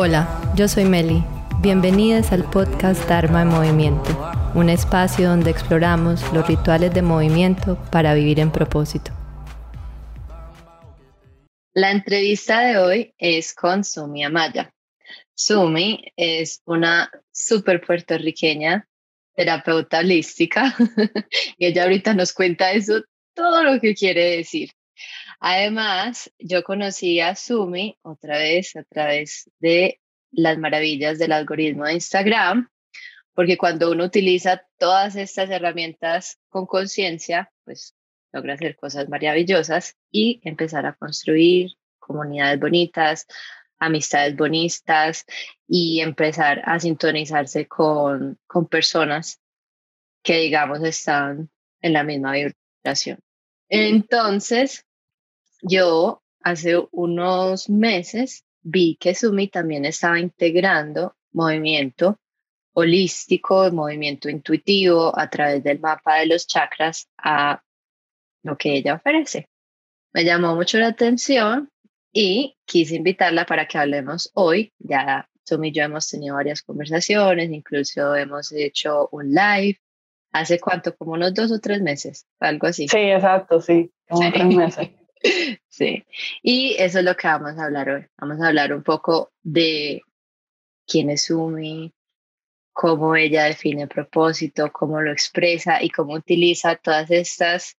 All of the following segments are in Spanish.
Hola, yo soy Meli. Bienvenidas al podcast Dharma en Movimiento, un espacio donde exploramos los rituales de movimiento para vivir en propósito. La entrevista de hoy es con Sumi Amaya. Sumi es una súper puertorriqueña, terapeuta holística, y ella ahorita nos cuenta eso, todo lo que quiere decir. Además, yo conocí a Sumi otra vez a través de las maravillas del algoritmo de Instagram, porque cuando uno utiliza todas estas herramientas con conciencia, pues logra hacer cosas maravillosas y empezar a construir comunidades bonitas, amistades bonitas y empezar a sintonizarse con, con personas que digamos están en la misma vibración. Entonces, yo hace unos meses vi que Sumi también estaba integrando movimiento holístico, movimiento intuitivo a través del mapa de los chakras a lo que ella ofrece. Me llamó mucho la atención y quise invitarla para que hablemos hoy. Ya Sumi y yo hemos tenido varias conversaciones, incluso hemos hecho un live. ¿Hace cuánto? Como unos dos o tres meses, algo así. Sí, exacto, sí, como tres meses. Sí, y eso es lo que vamos a hablar hoy. Vamos a hablar un poco de quién es Sumi, cómo ella define propósito, cómo lo expresa y cómo utiliza todas estas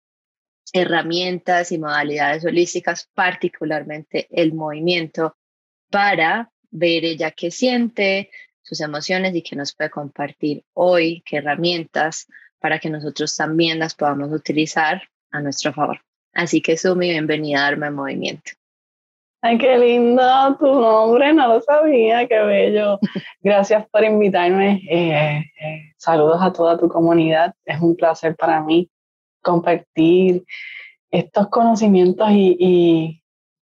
herramientas y modalidades holísticas, particularmente el movimiento, para ver ella qué siente, sus emociones y qué nos puede compartir hoy, qué herramientas para que nosotros también las podamos utilizar a nuestro favor. Así que Sumi, bienvenida a Darme Movimiento. Ay, qué lindo tu nombre, no lo sabía, qué bello. Gracias por invitarme. Eh, eh, saludos a toda tu comunidad. Es un placer para mí compartir estos conocimientos y,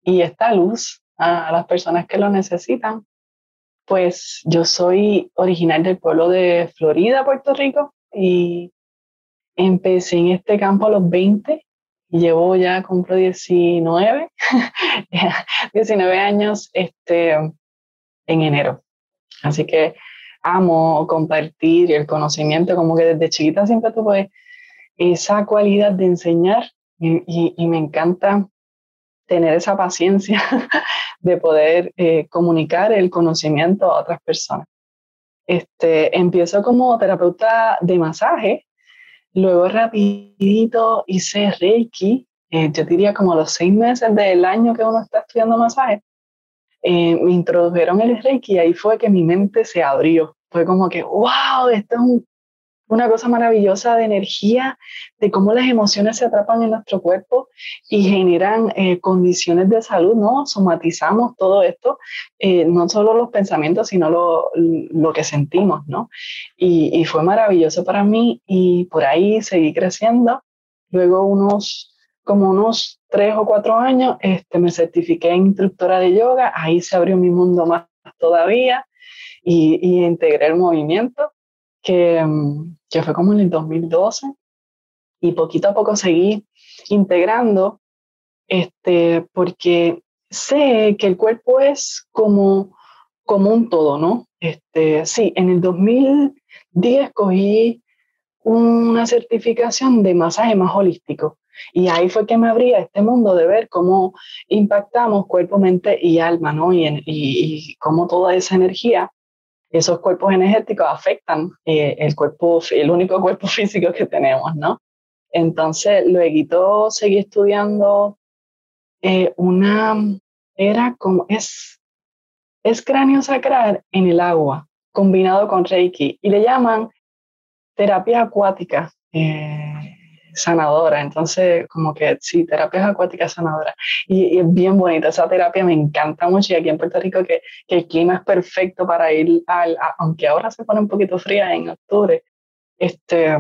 esta luz a, las personas que lo necesitan. Pues yo soy original del pueblo de Florida, Puerto Rico, y empecé en este campo a los 20 llevo ya, cumplo 19, 19 años este, en enero. Así que amo compartir el conocimiento, como que desde chiquita siempre tuve esa cualidad de enseñar y, me encanta tener esa paciencia de poder eh, comunicar el conocimiento a otras personas. Este, empiezo como terapeuta de masaje Luego rapidito hice Reiki, eh, yo diría como los seis meses del año que uno está estudiando masaje, eh, me introdujeron el Reiki y ahí fue que mi mente se abrió. Fue como que, wow, esto es un una cosa maravillosa de energía, de cómo las emociones se atrapan en nuestro cuerpo y generan eh, condiciones de salud, ¿no? Somatizamos todo esto, eh, no solo los pensamientos, sino lo, lo que sentimos, ¿no? Y, fue maravilloso para mí y por ahí seguí creciendo. Luego unos, como unos tres o cuatro años, este, me certifiqué instructora de yoga, ahí se abrió mi mundo más todavía y, y integré el movimiento que, que fue como en el 2012, y poquito a poco seguí integrando, este, porque sé que el cuerpo es como, como un todo, ¿no? Este, sí, en el 2010 cogí una certificación de masaje más holístico. Y ahí fue que me abría este mundo de ver cómo impactamos cuerpo, mente y alma, ¿no? Y, y, y cómo toda esa energía esos cuerpos energéticos afectan eh, el cuerpo, el único cuerpo físico que tenemos, ¿no? Entonces, luego seguí estudiando eh, una, era como, es, es cráneo sacral en el agua, combinado con Reiki, y le llaman terapia acuática. Eh, sanadora. Entonces, como que sí, terapias acuáticas sanadora. Y, es bien bonita esa terapia, me encanta mucho. Y aquí en Puerto Rico, que, que el clima es perfecto para ir al, aunque ahora se pone un poquito fría en octubre, este,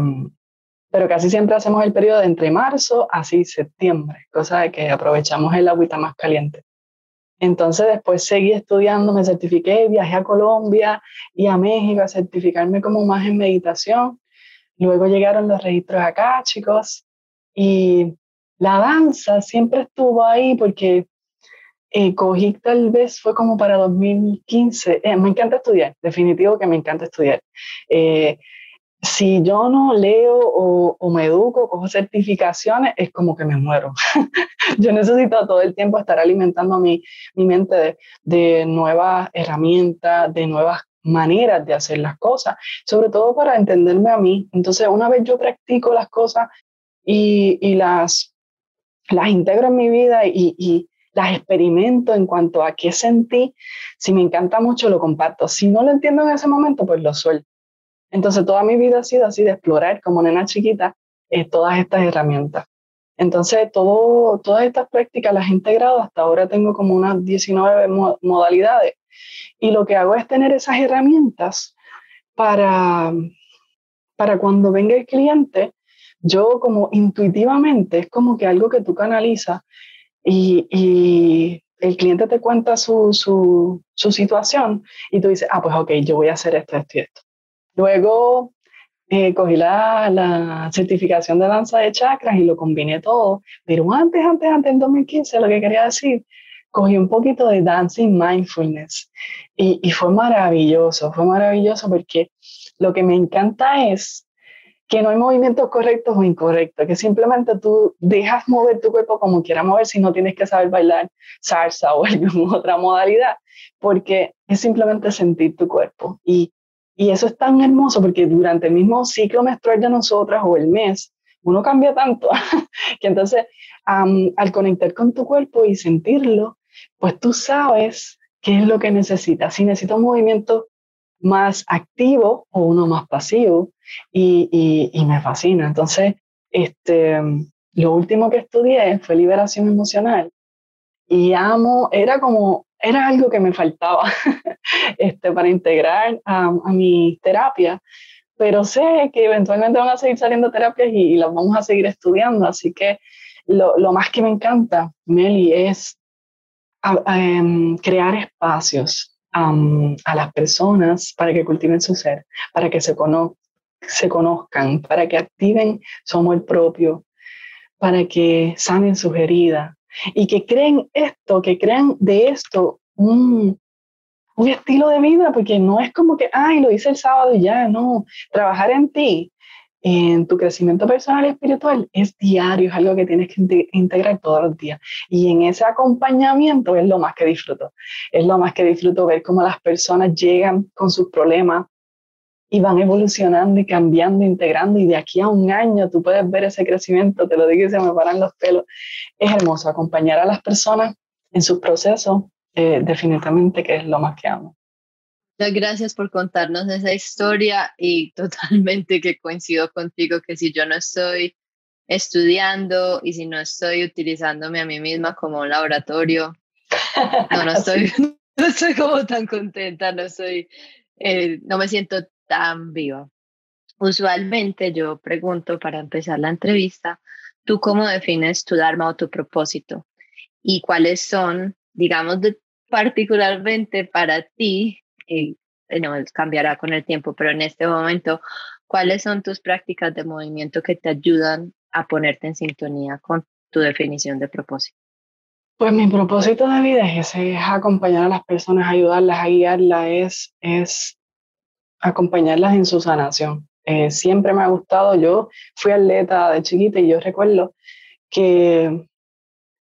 pero casi siempre hacemos el periodo de entre marzo así septiembre, cosa de que aprovechamos el agüita más caliente. Entonces después seguí estudiando, me certifiqué, viajé a Colombia y a México a certificarme como más en meditación Luego llegaron los registros acá, chicos, y la danza siempre estuvo ahí porque eh, cogí tal vez fue como para 2015. Eh, me encanta estudiar, definitivo que me encanta estudiar. Eh, si yo no leo o, me educo, cojo certificaciones, es como que me muero. yo necesito todo el tiempo estar alimentando mi, mi mente de, de, nuevas herramientas, de nuevas maneras de hacer las cosas, sobre todo para entenderme a mí. Entonces, una vez yo practico las cosas y, las, las integro en mi vida y, y las experimento en cuanto a qué sentí, si me encanta mucho, lo comparto. Si no lo entiendo en ese momento, pues lo suelto. Entonces, toda mi vida ha sido así de explorar como nena chiquita eh, todas estas herramientas. Entonces, todo, todas estas prácticas las he integrado. Hasta ahora tengo como unas 19 modalidades. Y lo que hago es tener esas herramientas para, para cuando venga el cliente, yo como intuitivamente, es como que algo que tú canalizas y, el cliente te cuenta su, su, su, situación y tú dices, ah, pues ok, yo voy a hacer esto, esto y esto. Luego eh, cogí la, la, certificación de danza de chakras y lo combiné todo. Pero antes, antes, antes, en 2015, lo que quería decir, cogí un poquito de dancing mindfulness y, y fue maravilloso, fue maravilloso porque lo que me encanta es que no hay movimientos correctos o incorrectos, que simplemente tú dejas mover tu cuerpo como quieras mover si no tienes que saber bailar salsa o alguna otra modalidad, porque es simplemente sentir tu cuerpo. Y y eso es tan hermoso porque durante el mismo ciclo menstrual de nosotras o el mes, uno cambia tanto que entonces al conectar con tu cuerpo y sentirlo, pues tú sabes qué es lo que necesitas. Si necesitas un movimiento más activo o uno más pasivo y, y, me fascina. Entonces, este, lo último que estudié fue liberación emocional y amo, era como era algo que me faltaba este, para integrar a, mi terapia, pero sé que eventualmente van a seguir saliendo terapias y, las vamos a seguir estudiando, así que lo, lo más que me encanta, Meli, es em, crear espacios a las personas para que cultiven su ser, para que se, se conozcan, para que activen su amor propio, para que sanen sus heridas, y que creen esto, que crean de esto un, un estilo de vida, porque no es como que, ay, lo hice el sábado y ya, no, trabajar en ti, en tu crecimiento personal y espiritual es diario, es algo que tienes que integrar todos los días. Y en ese acompañamiento es lo más que disfruto. Es lo más que disfruto ver cómo las personas llegan con sus problemas y van evolucionando y cambiando, integrando. Y de aquí a un año tú puedes ver ese crecimiento, te lo digo y se me paran los pelos. Es hermoso acompañar a las personas en sus procesos, eh, definitivamente que es lo más que amo. Muchas gracias por contarnos esa historia y totalmente que coincido contigo que si yo no estoy estudiando y si no estoy utilizándome a mí misma como un laboratorio, no, no estoy, no estoy como tan contenta, no soy, eh, no me siento tan viva. Usualmente yo pregunto para empezar la entrevista, ¿tú cómo defines tu Dharma o tu propósito? ¿Y cuáles son digamos, particularmente para ti, y no, cambiará con el tiempo, pero en este momento, ¿cuáles son tus prácticas de movimiento que te ayudan a ponerte en sintonía con tu definición de propósito? Pues mi propósito de vida es es acompañar a las personas, ayudarlas, a guiarlas, es, es acompañarlas en su sanación. Eh, siempre me ha gustado, yo fui atleta de chiquita y yo recuerdo que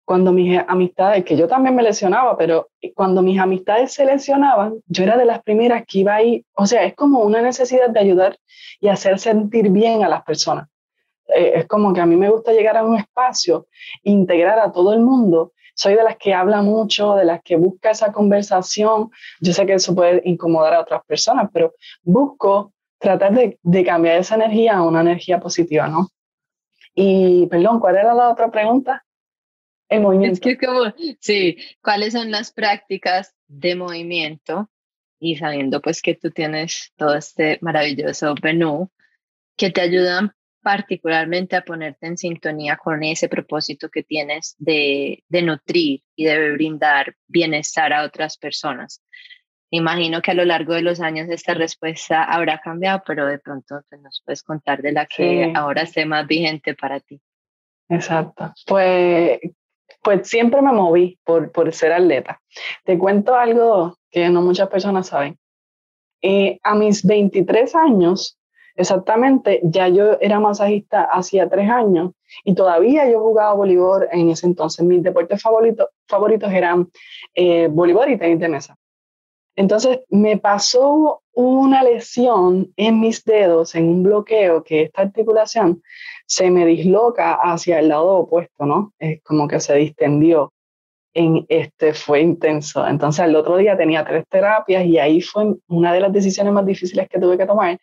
cuando mis amistades, que yo también me lesionaba, pero cuando mis amistades se lesionaban, yo era de las primeras que iba ahí, o sea, es como una necesidad de ayudar y hacer sentir bien a las personas. Eh, es como que a mí me gusta llegar a un espacio, integrar a todo el mundo. Soy de las que habla mucho, de las que busca esa conversación. Yo sé que eso puede incomodar a otras personas, pero busco tratar de, de cambiar esa energía a una energía positiva, ¿no? Y, perdón, ¿cuál era la otra pregunta? El movimiento. Es que como, sí, ¿cuáles son las prácticas de movimiento? Y sabiendo pues que tú tienes todo este maravilloso menú que te ayudan particularmente a ponerte en sintonía con ese propósito que tienes de, de nutrir y de brindar bienestar a otras personas. Imagino que a lo largo de los años esta respuesta habrá cambiado, pero de pronto pues, nos puedes contar de la que ahora esté más vigente para ti. Exacto. Pues pues siempre me moví por, por ser atleta. Te cuento algo que no muchas personas saben. Eh, a mis 23 años, exactamente, ya yo era masajista hacía tres años y todavía yo jugaba voleibol en ese entonces. Mis deportes favoritos, favoritos eran eh, voleibol y tenis de mesa. Entonces me pasó una lesión en mis dedos, en un bloqueo, que esta articulación se me disloca hacia el lado opuesto, ¿no? Es como que se distendió. En este fue intenso. Entonces el otro día tenía tres terapias y ahí fue una de las decisiones más difíciles que tuve que tomar,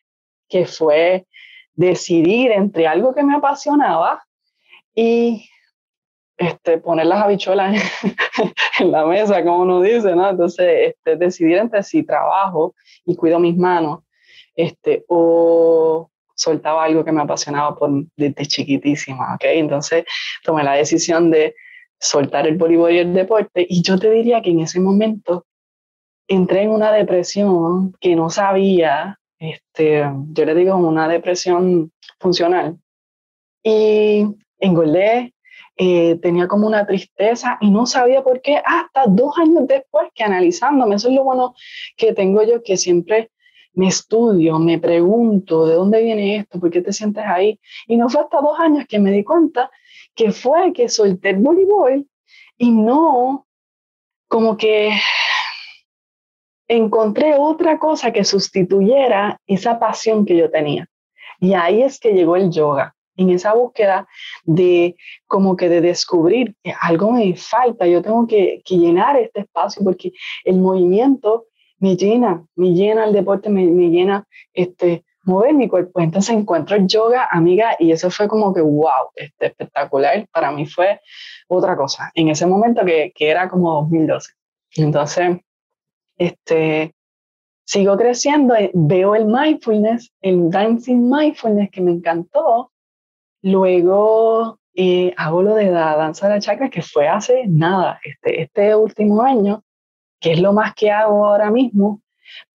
que fue decidir entre algo que me apasionaba y este, poner las habichuelas en, la mesa, como uno dice, ¿no? Entonces, este, decidir entre si trabajo y cuido mis manos, este, o soltaba algo que me apasionaba por, desde chiquitísima, ¿ok? Entonces, tomé la decisión de soltar el voleibol y el deporte, y yo te diría que en ese momento entré en una depresión que no sabía, este, yo le digo una depresión funcional, y engordé, eh, tenía como una tristeza y no sabía por qué hasta dos años después que analizándome, eso es lo bueno que tengo yo, que siempre me estudio, me pregunto de dónde viene esto, por qué te sientes ahí. Y no fue hasta dos años que me di cuenta que fue que solté el voleibol y no como que encontré otra cosa que sustituyera esa pasión que yo tenía. Y ahí es que llegó el yoga en esa búsqueda de como que de descubrir que algo me falta, yo tengo que, que, llenar este espacio porque el movimiento me llena, me llena el deporte, me, me, llena este, mover mi cuerpo. Entonces encuentro yoga, amiga, y eso fue como que, wow, este, espectacular. Para mí fue otra cosa. En ese momento que, que era como 2012. Entonces, este, sigo creciendo, eh, veo el mindfulness, el dancing mindfulness que me encantó, Luego eh, hago lo de la danza de la chakra, que fue hace nada, este, este último año, que es lo más que hago ahora mismo,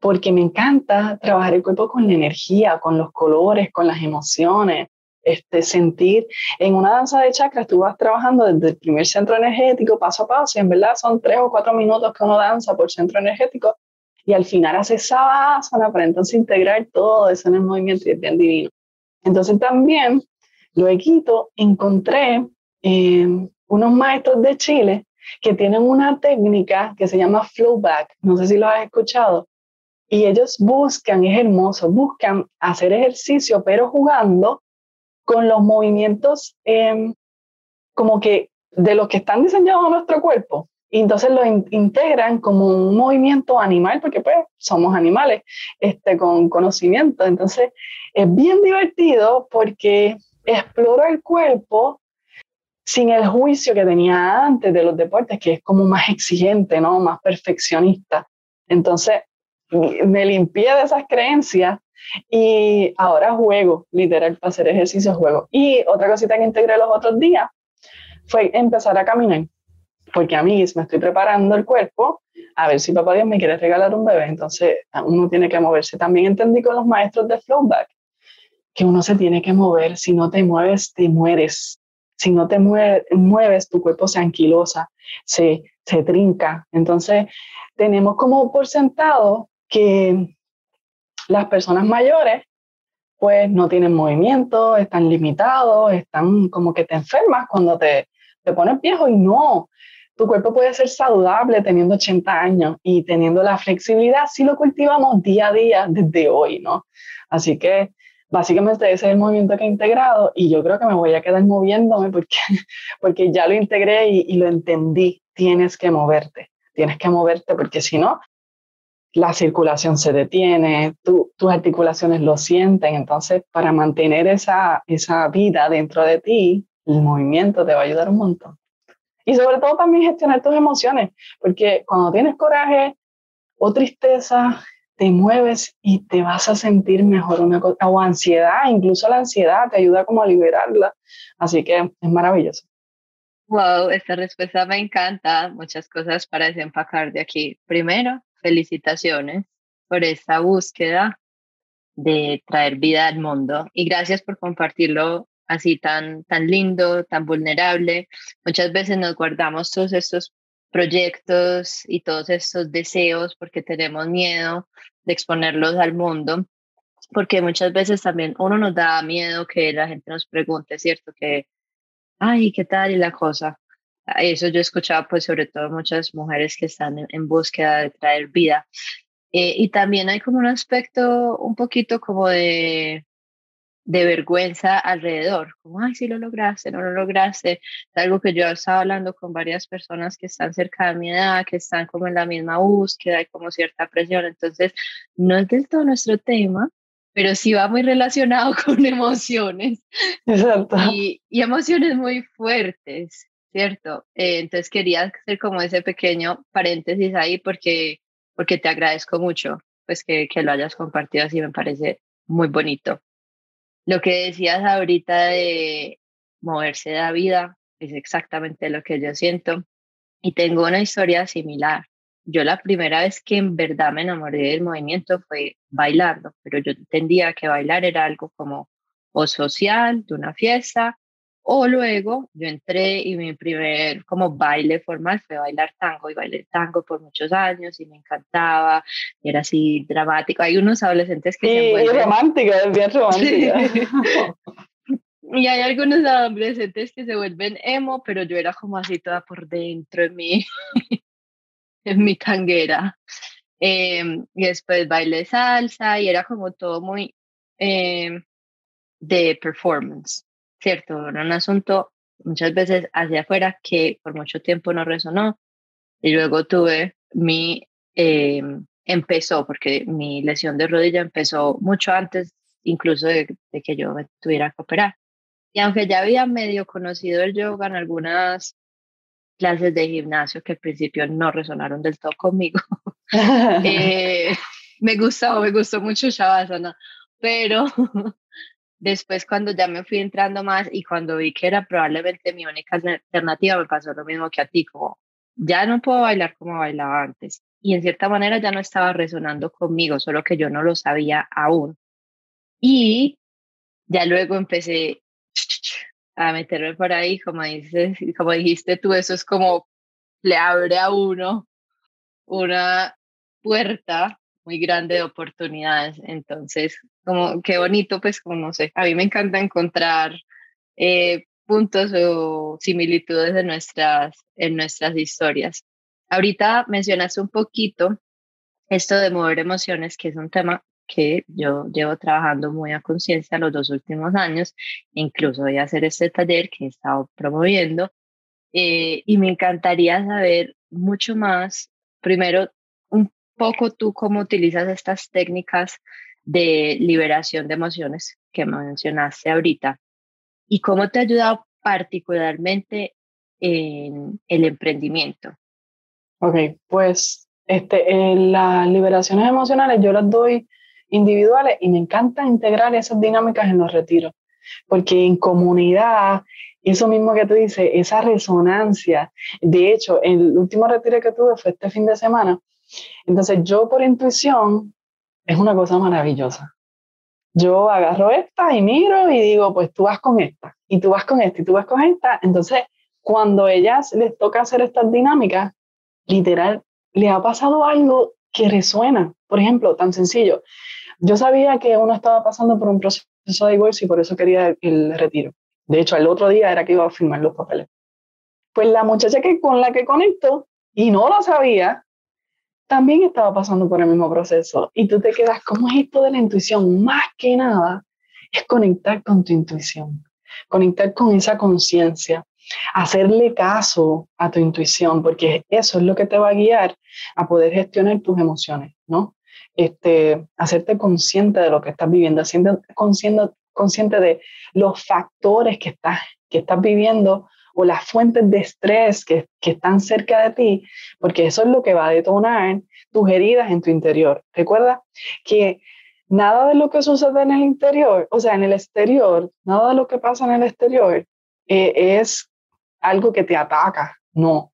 porque me encanta trabajar el cuerpo con la energía, con los colores, con las emociones, este, sentir. En una danza de chakras tú vas trabajando desde el primer centro energético, paso a paso, y en verdad son tres o cuatro minutos que uno danza por centro energético, y al final hace sabasana para entonces integrar todo eso en el movimiento y es bien divino. Entonces también Luego encontré eh, unos maestros de Chile que tienen una técnica que se llama flowback, no sé si lo has escuchado, y ellos buscan, es hermoso, buscan hacer ejercicio, pero jugando con los movimientos em, como que de los que están diseñados a nuestro cuerpo. Y entonces lo integran como un movimiento animal, porque pues somos animales este, con conocimiento. Entonces es bien divertido porque exploro el cuerpo sin el juicio que tenía antes de los deportes, que es como más exigente, ¿no? Más perfeccionista. Entonces, me limpié de esas creencias y ahora juego, literal, para hacer ejercicio juego. Y otra cosita que integré los otros días fue empezar a caminar, porque a mí me estoy preparando el cuerpo a ver si papá Dios me quiere regalar un bebé, entonces uno tiene que moverse. También entendí con los maestros de Flowback que uno se tiene que mover. Si no te mueves, te mueres. Si no te mueves, tu cuerpo se anquilosa, se, se trinca. Entonces, tenemos como por sentado que las personas mayores pues no tienen movimiento, están limitados, están como que te enfermas cuando te, te pones viejo y no, tu cuerpo puede ser saludable teniendo 80 años y teniendo la flexibilidad si lo cultivamos día a día desde hoy, ¿no? Así que básicamente ese es el movimiento que he integrado y yo creo que me voy a quedar moviéndome porque, porque ya lo integré y, lo entendí. Tienes que moverte, tienes que moverte porque si no, la circulación se detiene, tus articulaciones lo sienten, entonces para mantener esa, esa vida dentro de ti, el movimiento te va a ayudar un montón. Y sobre todo también gestionar tus emociones, porque cuando tienes coraje o tristeza, te mueves y te vas a sentir mejor una o ansiedad, incluso la ansiedad te ayuda como a liberarla, así que es maravilloso. Wow, esta respuesta me encanta, muchas cosas para desempacar de aquí. Primero, felicitaciones por esta búsqueda de traer vida al mundo y gracias por compartirlo así tan, tan lindo, tan vulnerable. Muchas veces nos guardamos todos estos proyectos y todos estos deseos porque tenemos miedo de exponerlos al mundo, porque muchas veces también uno nos da miedo que la gente nos pregunte, ¿cierto? Que, ay, ¿qué tal y la cosa? Eso yo he escuchado pues sobre todo muchas mujeres que están en, búsqueda de traer vida. Eh, y también hay como un aspecto un poquito como de de vergüenza alrededor, como, ay, si lo lograste, no lo lograste. Es algo que yo he estado hablando con varias personas que están cerca de mi edad, que están como en la misma búsqueda, hay como cierta presión. Entonces, no es del todo nuestro tema, pero sí va muy relacionado con emociones. Exacto. Y, y emociones muy fuertes, ¿cierto? Eh, entonces, quería hacer como ese pequeño paréntesis ahí porque, porque te agradezco mucho pues que, que lo hayas compartido así, me parece muy bonito. Lo que decías ahorita de moverse de la vida es exactamente lo que yo siento y tengo una historia similar. Yo la primera vez que en verdad me enamoré del movimiento fue bailando, pero yo entendía que bailar era algo como o social, de una fiesta, o luego yo entré y mi primer como baile formal fue bailar tango y bailé tango por muchos años y me encantaba, era así dramático. Hay unos adolescentes que sí, se vuelven... romántica, es bien romántica. y hay algunos adolescentes que se vuelven emo, pero yo era como así toda por dentro en mi, en mi tanguera. Em, y después bailé salsa y era como todo muy eh, de performance. ¿Cierto? Era un asunto muchas veces hacia afuera que por mucho tiempo no resonó. Y luego tuve mi, eh, empezó, porque mi lesión de rodilla empezó mucho antes incluso de, que yo me tuviera que operar. Y aunque ya había medio conocido el yoga en algunas clases de gimnasio que al principio no resonaron del todo conmigo, eh, me gustó, me gustó mucho Shavasana, pero Después, cuando ya me fui entrando más y cuando vi que era probablemente mi única alternativa, me pasó lo mismo que a ti, como ya no puedo bailar como bailaba antes. Y en cierta manera ya no estaba resonando conmigo, solo que yo no lo sabía aún. Y ya luego empecé a meterme por ahí, como dices, como dijiste tú, eso es como le abre a uno una puerta muy grande de oportunidades. Entonces, como qué bonito, pues como no sé, a mí me encanta encontrar eh, puntos o similitudes en nuestras, en nuestras historias. Ahorita mencionaste un poquito esto de mover emociones, que es un tema que yo llevo trabajando muy a conciencia los dos últimos años, incluso voy a hacer este taller que he estado promoviendo, eh, y me encantaría saber mucho más, primero, un poco tú cómo utilizas estas técnicas de liberación de emociones que mencionaste ahorita y cómo te ha ayudado particularmente en el emprendimiento. Ok, pues este, en las liberaciones emocionales yo las doy individuales y me encanta integrar esas dinámicas en los retiros, porque en comunidad, eso mismo que tú dices, esa resonancia, de hecho, el último retiro que tuve fue este fin de semana, entonces yo por intuición, es una cosa maravillosa. Yo agarro esta y miro y digo, pues tú vas con esta, y tú vas con esta, y tú vas con esta. Entonces, cuando ellas les toca hacer estas dinámicas, literal, le ha pasado algo que resuena. Por ejemplo, tan sencillo. Yo sabía que uno estaba pasando por un proceso de divorcio y por eso quería el retiro. De hecho, el otro día era que iba a firmar los papeles. Pues la muchacha que, con la que conecto, y no lo sabía, también estaba pasando por el mismo proceso. Y tú te quedas, ¿cómo es esto de la intuición? Más que nada, es conectar con tu intuición, conectar con esa conciencia, hacerle caso a tu intuición, porque eso es lo que te va a guiar a poder gestionar tus emociones, ¿no? Este, hacerte consciente de lo que estás viviendo, siendo consciente, consciente de los factores que estás, que estás viviendo o las fuentes de estrés que, que están cerca de ti, porque eso es lo que va a detonar tus heridas en tu interior. Recuerda que nada de lo que sucede en el interior, o sea, en el exterior, nada de lo que pasa en el exterior eh, es algo que te ataca, no.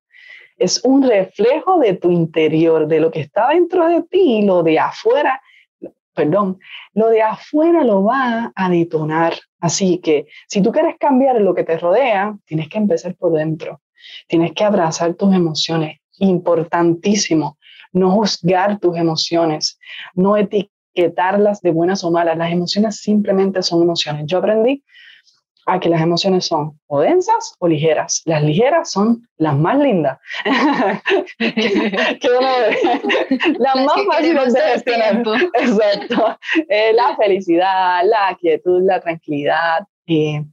Es un reflejo de tu interior, de lo que está dentro de ti y lo de afuera perdón, lo de afuera lo va a detonar. Así que si tú quieres cambiar lo que te rodea, tienes que empezar por dentro. Tienes que abrazar tus emociones. Importantísimo. No juzgar tus emociones. No etiquetarlas de buenas o malas. Las emociones simplemente son emociones. Yo aprendí a que las emociones son o densas o ligeras. Las ligeras son las más lindas. las más fáciles de gestionar. Exacto. Eh, la felicidad, la quietud, la tranquilidad, eh,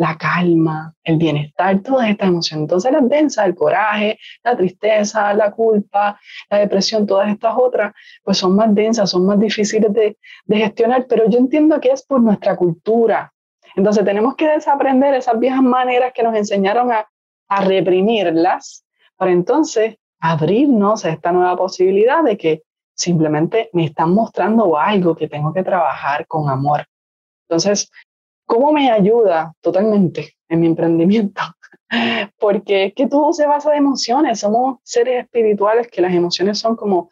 la calma, el bienestar, todas estas emociones. Entonces las densas, el coraje, la tristeza, la culpa, la depresión, todas estas otras, pues son más densas, son más difíciles de, de gestionar, pero yo entiendo que es por nuestra cultura, entonces tenemos que desaprender esas viejas maneras que nos enseñaron a, reprimirlas para entonces abrirnos a esta nueva posibilidad de que simplemente me están mostrando algo que tengo que trabajar con amor. Entonces, ¿cómo me ayuda totalmente en mi emprendimiento? Porque es que todo se basa de emociones, somos seres espirituales que las emociones son como,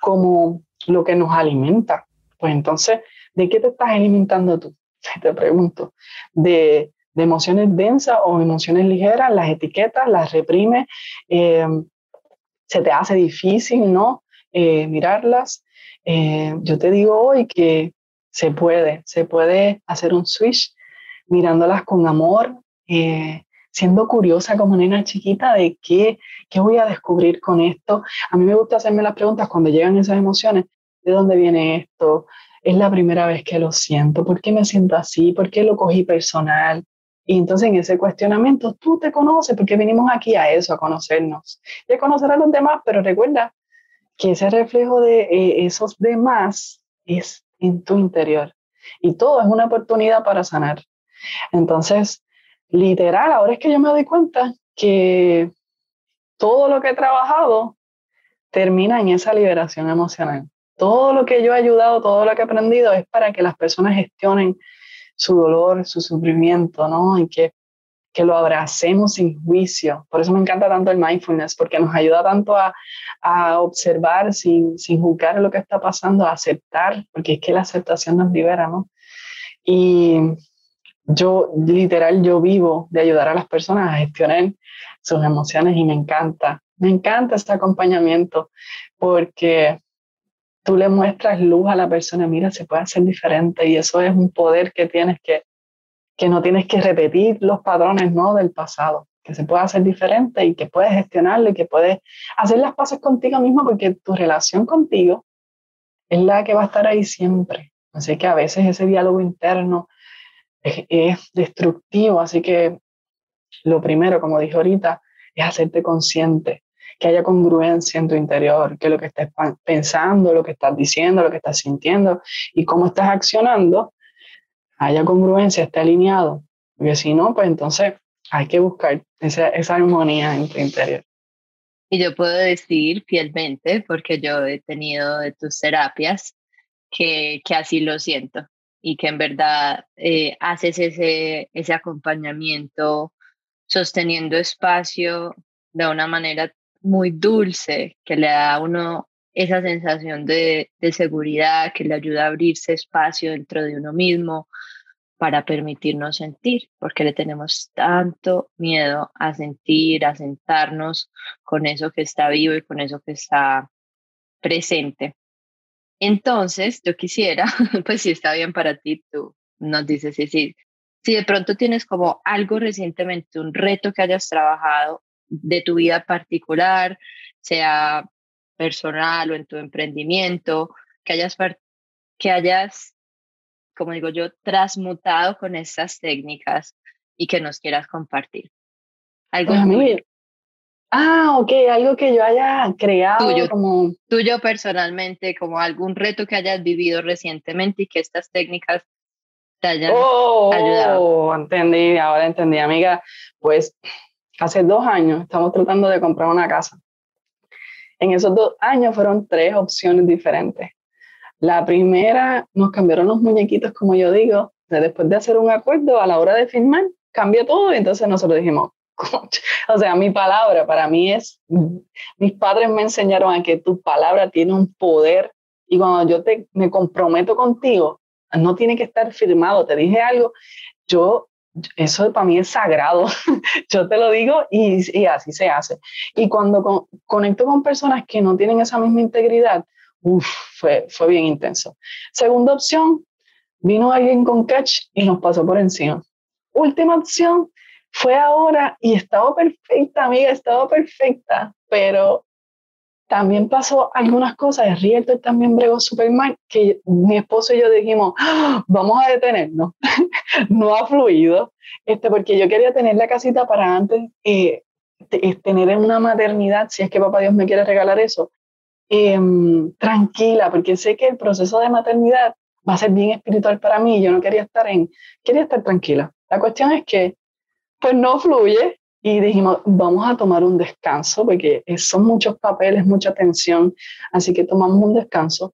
como lo que nos alimenta. Pues entonces, ¿de qué te estás alimentando tú? te pregunto, de, emociones densas o emociones ligeras, las etiquetas, las reprime, eh, se te hace difícil, ¿no? Eh, mirarlas. Eh, yo te digo hoy que se puede, se puede hacer un switch mirándolas con amor, siendo curiosa como nena chiquita de qué, qué voy a descubrir con esto. A mí me gusta hacerme las preguntas cuando llegan esas emociones, ¿de dónde viene esto? Es la primera vez que lo siento, ¿por qué me siento así? ¿Por qué lo cogí personal? Y entonces en ese cuestionamiento tú te conoces, porque venimos aquí a eso, a conocernos y a conocer a los demás, pero recuerda que ese reflejo de eh, esos demás es en tu interior y todo es una oportunidad para sanar. Entonces, literal, ahora es que yo me doy cuenta que todo lo que he trabajado termina en esa liberación emocional todo lo que yo he ayudado, todo lo que he aprendido es para que las personas gestionen su dolor, su sufrimiento, ¿no? Y que, que lo abracemos sin juicio. Por eso me encanta tanto el mindfulness, porque nos ayuda tanto a, a observar sin, sin juzgar lo que está pasando, a aceptar, porque es que la aceptación nos libera, ¿no? Y yo, literal, yo vivo de ayudar a las personas a gestionar sus emociones y me encanta, me encanta este acompañamiento, porque tú le muestras luz a la persona, mira, se puede hacer diferente y eso es un poder que tienes que, que no tienes que repetir los patrones ¿no? del pasado, que se puede hacer diferente y que puedes gestionarlo y que puedes hacer las paces contigo mismo porque tu relación contigo es la que va a estar ahí siempre. Así que a veces ese diálogo interno es, es destructivo, así que lo primero, como dije ahorita, es hacerte consciente que haya congruencia en tu interior, que lo que estás pensando, lo que estás diciendo, lo que estás sintiendo y cómo estás accionando, haya congruencia, esté alineado. Porque si no, pues entonces hay que buscar esa, esa armonía en tu interior. Y yo puedo decir fielmente, porque yo he tenido de tus terapias, que, que así lo siento y que en verdad eh, haces ese, ese acompañamiento sosteniendo espacio de una manera muy dulce, que le da a uno esa sensación de, de seguridad, que le ayuda a abrirse espacio dentro de uno mismo para permitirnos sentir, porque le tenemos tanto miedo a sentir, a sentarnos con eso que está vivo y con eso que está presente. Entonces, yo quisiera, pues si está bien para ti, tú nos dices si, sí, si de pronto tienes como algo recientemente, un reto que hayas trabajado de tu vida particular, sea personal o en tu emprendimiento, que hayas, que hayas, como digo yo, transmutado con estas técnicas y que nos quieras compartir. Algo tuyo. Ah, ok, algo que yo haya creado tuyo, como... Tuyo personalmente, como algún reto que hayas vivido recientemente y que estas técnicas te hayan oh, ayudado. Entendí, ahora entendí, amiga. Pues hace dos años estamos tratando de comprar una casa. En esos dos años fueron tres opciones diferentes. La primera, nos cambiaron los muñequitos, como yo digo, después de hacer un acuerdo, a la hora de firmar, cambió todo y entonces nosotros dijimos, o sea, mi palabra para mí es, mis padres me enseñaron a que tu palabra tiene un poder Y cuando yo te, me comprometo contigo, no tiene que estar firmado, te dije algo, yo, eso para mí es sagrado, yo te lo digo y, así se hace. Y cuando conecto con personas que no tienen esa misma integridad, uf, fue, fue bien intenso. Segunda opción, vino alguien con catch y nos pasó por encima. Última opción, fue ahora y estaba perfecta, amiga, estaba perfecta, pero también pasó algunas cosas, el Realtor también bregó súper mal, que mi esposo y yo dijimos, ¡Ah! vamos a detenernos, no ha fluido, este, porque yo quería tener la casita para antes eh, tener una maternidad, si es que papá Dios me quiere regalar eso, em, tranquila, porque sé que el proceso de maternidad va a ser bien espiritual para mí, yo no quería estar en, quería estar tranquila. La cuestión es que, pues no fluye, y dijimos, vamos a tomar un descanso porque son muchos papeles, mucha tensión, así que tomamos un descanso.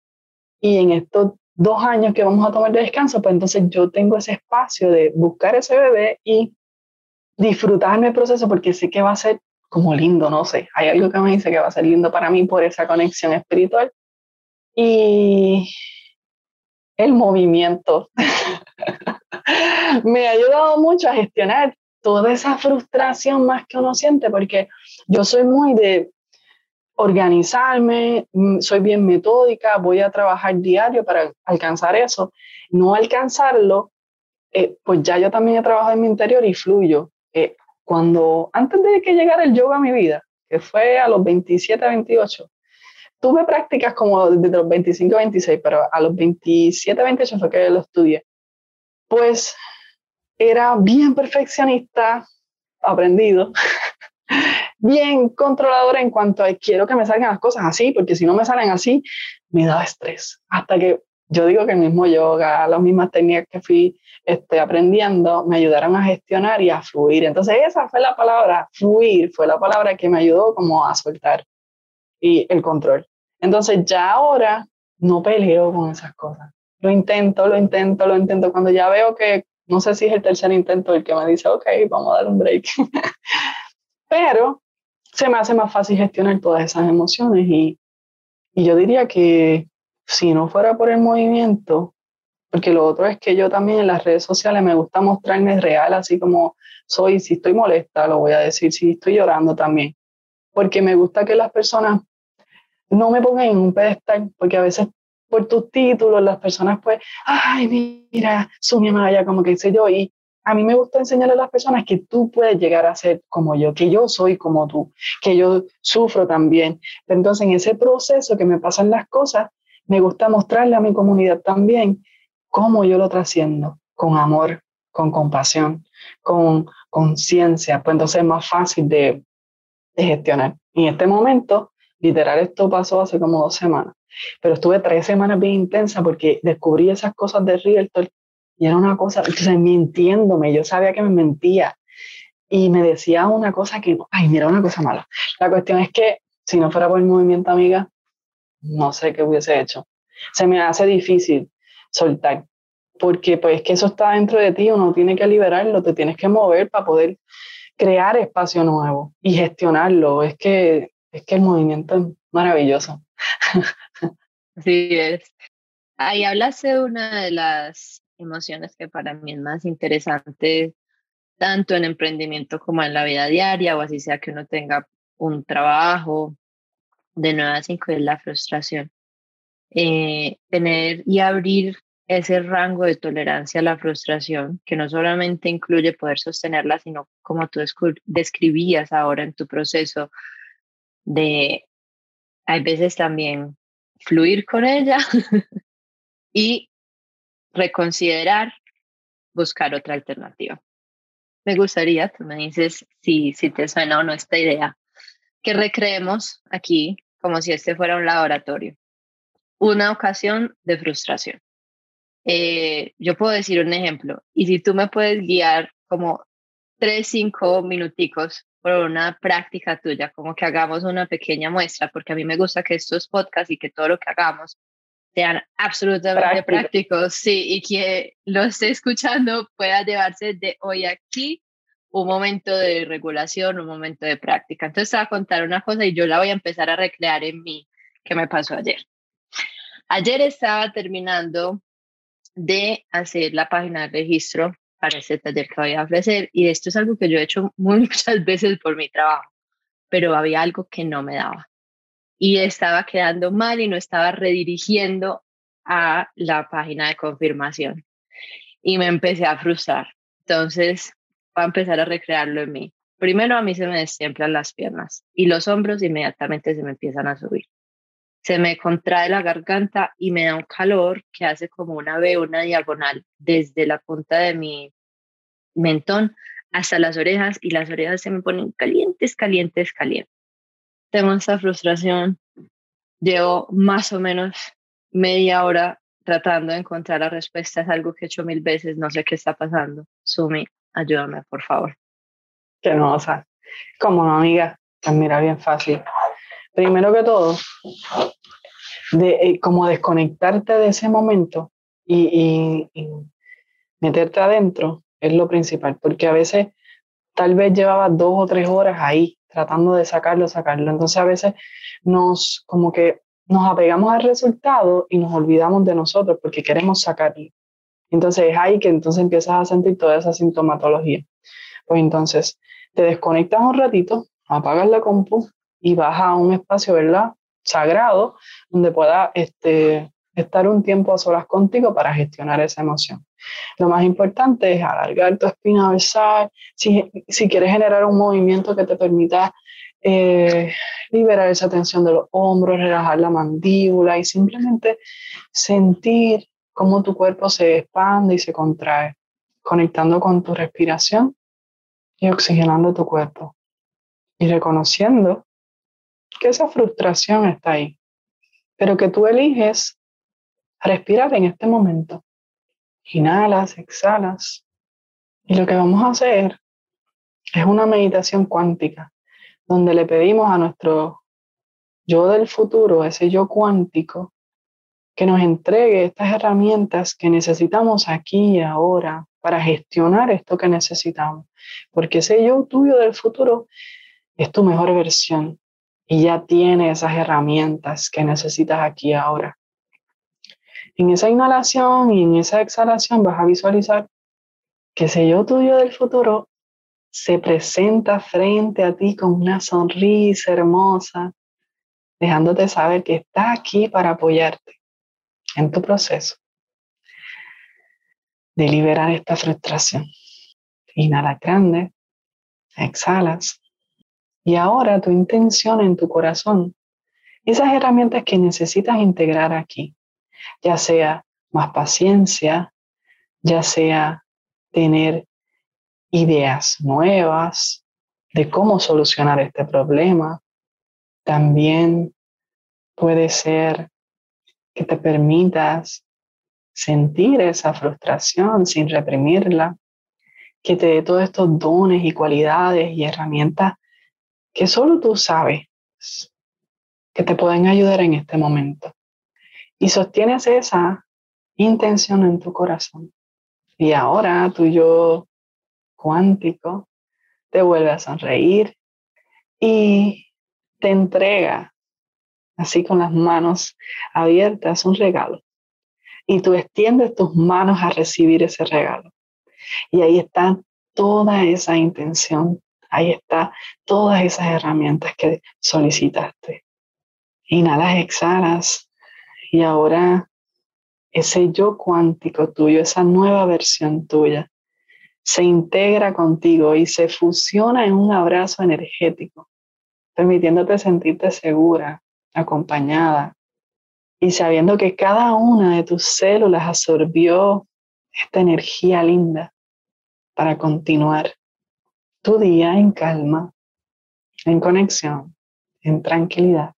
Y en estos dos años que vamos a tomar de descanso, pues entonces yo tengo ese espacio de buscar ese bebé y disfrutarme el proceso porque sé que va a ser como lindo, no sé, hay algo que me dice que va a ser lindo para mí por esa conexión espiritual. Y el movimiento me ha ayudado mucho a gestionar toda esa frustración más que uno siente, porque yo soy muy de organizarme, mm, soy bien metódica, voy a trabajar diario para alcanzar eso. No alcanzarlo, eh, pues ya yo también he trabajado en mi interior y fluyo. Eh, cuando, antes de que llegara el yoga a mi vida, que fue a los 27, 28, tuve prácticas como desde los 25, 26, pero a los 27, 28 fue que lo estudié. Pues era bien perfeccionista, aprendido, bien controladora en cuanto a quiero que me salgan las cosas así, porque si no me salen así, me da estrés. Hasta que yo digo que el mismo yoga, las mismas técnicas que fui este, aprendiendo, me ayudaron a gestionar y a fluir. Entonces esa fue la palabra, fluir, fue la palabra que me ayudó como a soltar y el control. Entonces ya ahora no peleo con esas cosas. Lo intento, lo intento, lo intento. Cuando ya veo que no sé si es el tercer intento el que me dice, ok, vamos a dar un break. Pero se me hace más fácil gestionar todas esas emociones y, y yo diría que si no fuera por el movimiento, porque lo otro es que yo también en las redes sociales me gusta mostrarme real, así como soy, si estoy molesta, lo voy a decir, si estoy llorando también, porque me gusta que las personas no me pongan en un pedestal, porque a veces por tus títulos, las personas pues, ay, mira, su mi Maya, como que sé yo, y a mí me gusta enseñarle a las personas que tú puedes llegar a ser como yo, que yo soy como tú, que yo sufro también. Pero entonces en ese proceso que me pasan las cosas, me gusta mostrarle a mi comunidad también cómo yo lo trasciendo, con amor, con compasión, con conciencia, pues entonces es más fácil de, de gestionar. Y en este momento, literal, esto pasó hace como dos semanas pero estuve tres semanas bien intensa porque descubrí esas cosas de Realtor y era una cosa, entonces mintiéndome, yo sabía que me mentía y me decía una cosa que, ay, mira, una cosa mala. La cuestión es que si no fuera por el movimiento, amiga, no sé qué hubiese hecho. Se me hace difícil soltar, porque pues que eso está dentro de ti, uno tiene que liberarlo, te tienes que mover para poder crear espacio nuevo y gestionarlo. Es que, es que el movimiento es maravilloso. Sí, es. Ahí hablas de una de las emociones que para mí es más interesante, tanto en emprendimiento como en la vida diaria, o así sea que uno tenga un trabajo de 9 a 5, es la frustración. Eh, tener y abrir ese rango de tolerancia a la frustración, que no solamente incluye poder sostenerla, sino como tú describías ahora en tu proceso de, hay veces también fluir con ella y reconsiderar, buscar otra alternativa. Me gustaría, tú me dices si, si te suena o no esta idea, que recreemos aquí como si este fuera un laboratorio, una ocasión de frustración. Eh, yo puedo decir un ejemplo y si tú me puedes guiar como tres, cinco minuticos por una práctica tuya, como que hagamos una pequeña muestra, porque a mí me gusta que estos podcasts y que todo lo que hagamos sean absolutamente prácticos, sí, y que lo esté escuchando pueda llevarse de hoy aquí un momento de regulación, un momento de práctica. Entonces, te voy a contar una cosa y yo la voy a empezar a recrear en mí, que me pasó ayer. Ayer estaba terminando de hacer la página de registro para ese taller que voy a ofrecer y esto es algo que yo he hecho muchas veces por mi trabajo, pero había algo que no me daba y estaba quedando mal y no estaba redirigiendo a la página de confirmación y me empecé a frustrar. Entonces, voy a empezar a recrearlo en mí. Primero a mí se me destiemplan las piernas y los hombros inmediatamente se me empiezan a subir. Se me contrae la garganta y me da un calor que hace como una V, una diagonal desde la punta de mi mentón hasta las orejas y las orejas se me ponen calientes, calientes, calientes. Tengo esta frustración. Llevo más o menos media hora tratando de encontrar la respuesta. Es algo que he hecho mil veces. No sé qué está pasando. Sumi, ayúdame, por favor. Que no, o sea, como no, amiga, pues mira, bien fácil. Primero que todo, de, eh, como desconectarte de ese momento y, meterte adentro es lo principal, porque a veces tal vez llevabas dos o tres horas ahí tratando de sacarlo, sacarlo. Entonces a veces nos, como que nos apegamos al resultado y nos olvidamos de nosotros porque queremos sacarlo. Entonces es ahí que entonces empiezas a sentir toda esa sintomatología. Pues entonces te desconectas un ratito, apagas la compu y vas a un espacio, ¿verdad? Sagrado, donde puedas este, estar un tiempo a solas contigo para gestionar esa emoción. Lo más importante es alargar tu espina dorsal. Si, si quieres generar un movimiento que te permita eh, liberar esa tensión de los hombros, relajar la mandíbula y simplemente sentir cómo tu cuerpo se expande y se contrae, conectando con tu respiración y oxigenando tu cuerpo y reconociendo que esa frustración está ahí, pero que tú eliges respirar en este momento. Inhalas, exhalas. Y lo que vamos a hacer es una meditación cuántica, donde le pedimos a nuestro yo del futuro, ese yo cuántico, que nos entregue estas herramientas que necesitamos aquí y ahora para gestionar esto que necesitamos. Porque ese yo tuyo del futuro es tu mejor versión y ya tiene esas herramientas que necesitas aquí ahora. En esa inhalación y en esa exhalación vas a visualizar que ese yo tuyo del futuro se presenta frente a ti con una sonrisa hermosa, dejándote saber que está aquí para apoyarte en tu proceso de liberar esta frustración. Inhala grande, exhalas. Y ahora tu intención en tu corazón, esas herramientas que necesitas integrar aquí, ya sea más paciencia, ya sea tener ideas nuevas de cómo solucionar este problema. También puede ser que te permitas sentir esa frustración sin reprimirla, que te dé todos estos dones y cualidades y herramientas que solo tú sabes que te pueden ayudar en este momento y sostienes esa intención en tu corazón. Y ahora tu yo cuántico te vuelve a sonreír y te entrega, así con las manos abiertas, un regalo. Y tú extiendes tus manos a recibir ese regalo. Y ahí está toda esa intención, ahí está todas esas herramientas que solicitaste. Inhalas, exhalas y ahora ese yo cuántico tuyo, esa nueva versión tuya, se integra contigo y se fusiona en un abrazo energético, permitiéndote sentirte segura, acompañada y sabiendo que cada una de tus células absorbió esta energía linda para continuar tu día en calma, en conexión, en tranquilidad.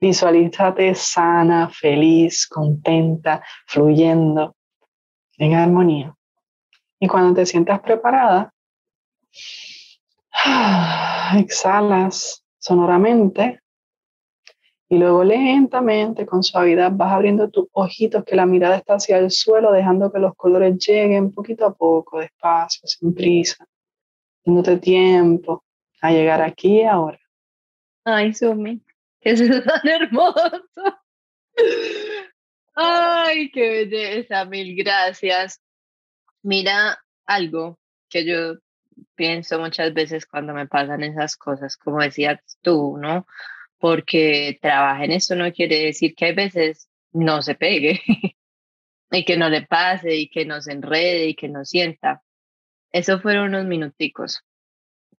Visualízate sana, feliz, contenta, fluyendo, en armonía. Y cuando te sientas preparada, exhalas sonoramente y luego lentamente, con suavidad, vas abriendo tus ojitos, que la mirada está hacia el suelo, dejando que los colores lleguen poquito a poco, despacio, sin prisa, dándote tiempo a llegar aquí y ahora. Ay, Sumi, eso es tan hermoso. Ay, qué belleza, mil gracias. Mira, algo que yo pienso muchas veces cuando me pasan esas cosas, como decías tú, ¿no? Porque trabajar en eso no quiere decir que hay veces no se pegue y que no le pase y que no se enrede y que no sienta. Eso fueron unos minuticos.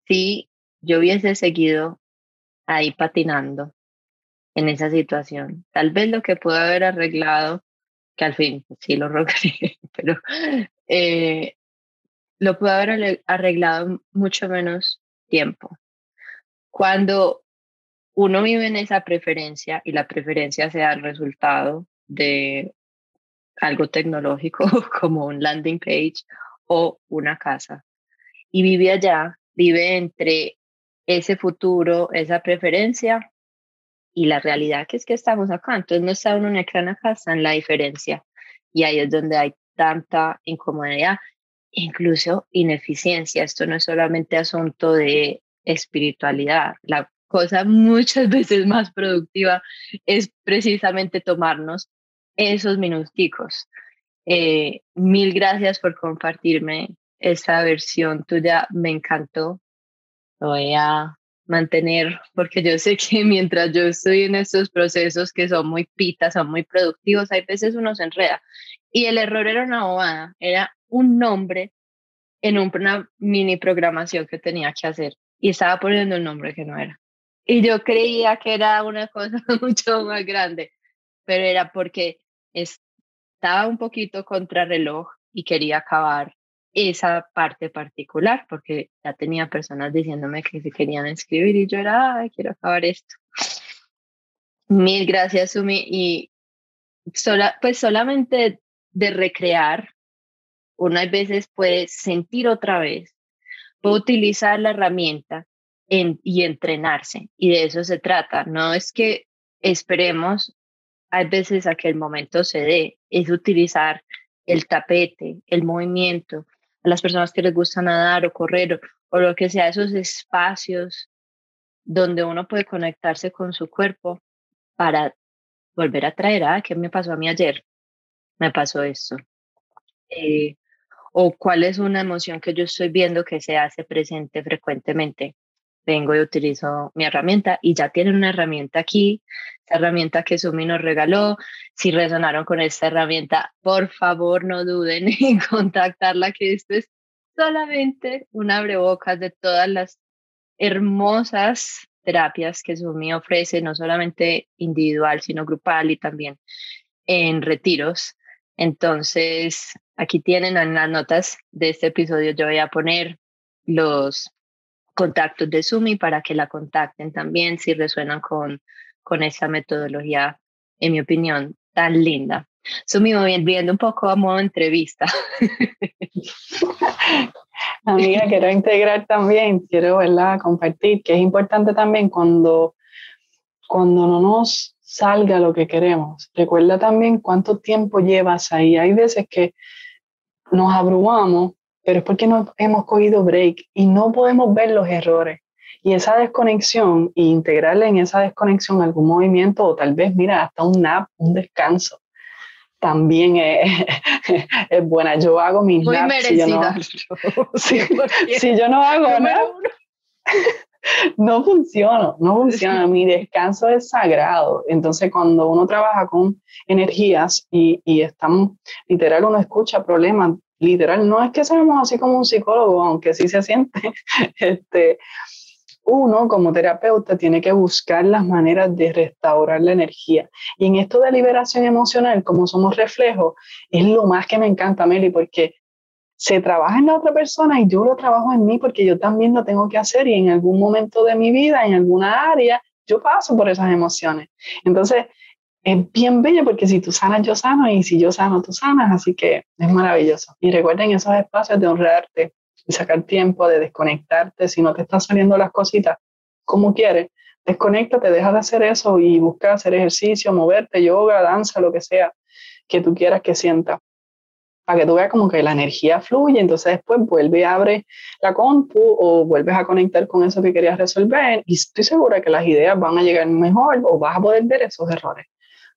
Si yo hubiese seguido ahí patinando en esa situación, tal vez lo que puedo haber arreglado, que al fin sí lo logré, pero eh, lo puedo haber arreglado mucho menos tiempo. Cuando uno vive en esa preferencia y la preferencia sea el resultado de algo tecnológico como un landing page o una casa y vive allá, vive entre ese futuro, esa preferencia y la realidad que es que estamos acá. Entonces no está uno en el acá, está en la diferencia. Y ahí es donde hay tanta incomodidad, incluso ineficiencia. Esto no es solamente asunto de espiritualidad. La cosa muchas veces más productiva es precisamente tomarnos esos minuticos. Eh, mil gracias por compartirme esa versión tuya, me encantó. Lo voy a mantener porque yo sé que mientras yo estoy en estos procesos que son muy pitas, son muy productivos, hay veces uno se enreda. Y el error era una bobada, era un nombre en una mini programación que tenía que hacer y estaba poniendo un nombre que no era. Y yo creía que era una cosa mucho más grande, pero era porque estaba un poquito contrarreloj y quería acabar esa parte particular porque ya tenía personas diciéndome que se querían escribir y yo era, Ay, quiero acabar esto. Mil gracias, Sumi. Y sola, pues solamente de recrear, uno a veces puede sentir otra vez, puede utilizar la herramienta en, y entrenarse. Y de eso se trata. No es que esperemos hay veces a que el momento se dé, es utilizar el tapete, el movimiento, a las personas que les gusta nadar o correr o, lo que sea, esos espacios donde uno puede conectarse con su cuerpo para volver a traer, ah, ¿qué me pasó a mí ayer? Me pasó esto. Eh, o cuál es una emoción que yo estoy viendo que se hace presente frecuentemente vengo y utilizo mi herramienta y ya tienen una herramienta aquí, esta herramienta que Sumi nos regaló. Si resonaron con esta herramienta, por favor no duden en contactarla, que esto es solamente un abrebocas de todas las hermosas terapias que Sumi ofrece, no solamente individual, sino grupal y también en retiros. Entonces, aquí tienen en las notas de este episodio, yo voy a poner los contactos de Sumi para que la contacten también si resuenan con, con esa metodología, en mi opinión, tan linda. Sumi, viendo un poco a modo entrevista. Amiga, quiero integrar también, quiero ¿verdad? compartir que es importante también cuando, cuando no nos salga lo que queremos. Recuerda también cuánto tiempo llevas ahí. Hay veces que nos abrumamos pero es porque no hemos cogido break y no podemos ver los errores. Y esa desconexión, e integrarle en esa desconexión algún movimiento o tal vez, mira, hasta un nap, un descanso, también es, es buena. Yo hago mis Muy naps. Si yo, no, si, yo no hago nada, no funciona, no funciona. Mi descanso es sagrado. Entonces, cuando uno trabaja con energías y, y estamos, literal, uno escucha problemas literal, no es que seamos así como un psicólogo, aunque sí se siente, este, uno como terapeuta tiene que buscar las maneras de restaurar la energía. Y en esto de liberación emocional, como somos reflejos, es lo más que me encanta, Meli, porque se trabaja en la otra persona y yo lo trabajo en mí porque yo también lo tengo que hacer y en algún momento de mi vida, en alguna área, yo paso por esas emociones. Entonces, es bien bello porque si tú sanas, yo sano y si yo sano, tú sanas, así que es maravilloso. Y recuerden esos espacios de honrarte, de sacar tiempo, de desconectarte, si no te están saliendo las cositas como quieres, desconéctate, deja de hacer eso y busca hacer ejercicio, moverte, yoga, danza, lo que sea que tú quieras que sientas. Para que tú veas como que la energía fluye, entonces después vuelve y abre la compu o vuelves a conectar con eso que querías resolver y estoy segura que las ideas van a llegar mejor o vas a poder ver esos errores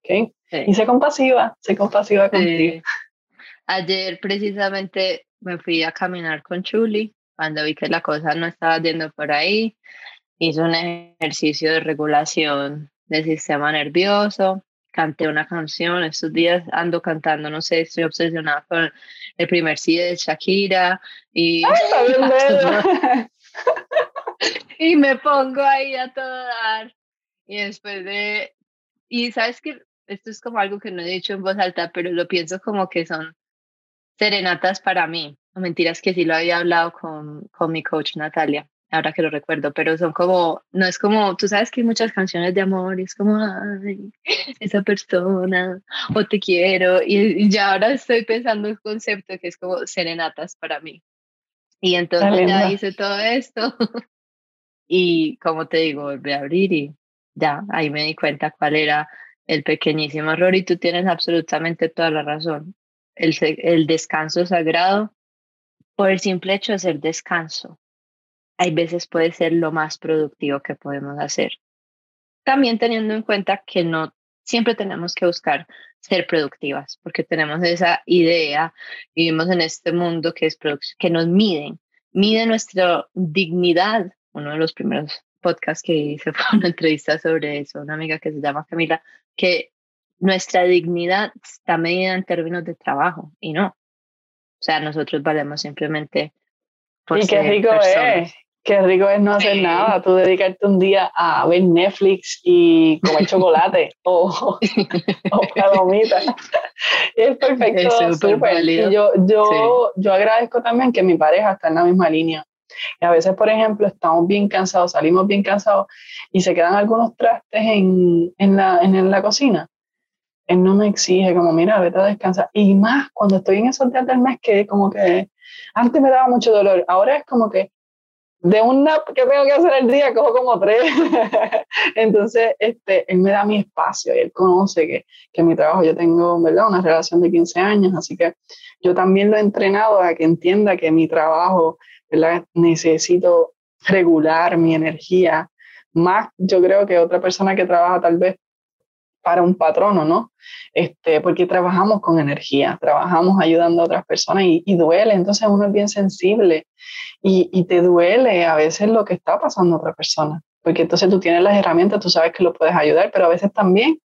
¿ok? Y sé compasiva, sé compasiva contigo. Ayer precisamente me fui a caminar con Chuli cuando vi que la cosa no estaba yendo por ahí. Hice un ejercicio de regulación del sistema nervioso, canté una canción, estos días ando cantando, no sé, estoy obsesionada con el primer sí de Shakira y, y me pongo ahí a todo dar y después de, y sabes que esto es como algo que no he dicho en voz alta, pero lo pienso como que son serenatas para mí. Mentiras que sí lo había hablado con, con mi coach Natalia, ahora que lo recuerdo, pero son como, no es como, tú sabes que hay muchas canciones de amor y es como, ay, esa persona, o te quiero, y, ya ahora estoy pensando un concepto que es como serenatas para mí. Y entonces ya hice todo esto y como te digo, volví a abrir y ya, ahí me di cuenta cuál era el pequeñísimo error y tú tienes absolutamente toda la razón. El, el descanso sagrado, por el simple hecho de ser descanso, hay veces puede ser lo más productivo que podemos hacer. También teniendo en cuenta que no siempre tenemos que buscar ser productivas, porque tenemos esa idea, vivimos en este mundo que, es que nos miden, mide nuestra dignidad. Uno de los primeros podcasts que hice fue una entrevista sobre eso, una amiga que se llama Camila, que nuestra dignidad está medida en términos de trabajo y no. O sea, nosotros valemos simplemente por y qué rico es, qué rico es no hacer nada, tú dedicarte un día a ver Netflix y comer chocolate o, o palomitas. es perfecto, es súper. Y yo, yo, yo agradezco también que mi pareja está en la misma línea. Y a veces, por ejemplo, estamos bien cansados, salimos bien cansados y se quedan algunos trastes en, en, la, en la cocina. Él no me exige como, mira, vete a descansar. Y más cuando estoy en esos días del mes que como que antes me daba mucho dolor, ahora es como que de un nap que tengo que hacer el día, cojo como tres. Entonces, este, él me da mi espacio y él conoce que, que mi trabajo, yo tengo, ¿verdad? Una relación de 15 años, así que yo también lo he entrenado a que entienda que mi trabajo Necesito regular mi energía, más yo creo que otra persona que trabaja tal vez para un patrono, ¿no? Este, porque trabajamos con energía, trabajamos ayudando a otras personas y, duele, entonces uno es bien sensible y, y, te duele a veces lo que está pasando a otra persona, porque entonces tú tienes las herramientas, tú sabes que lo puedes ayudar, pero a veces también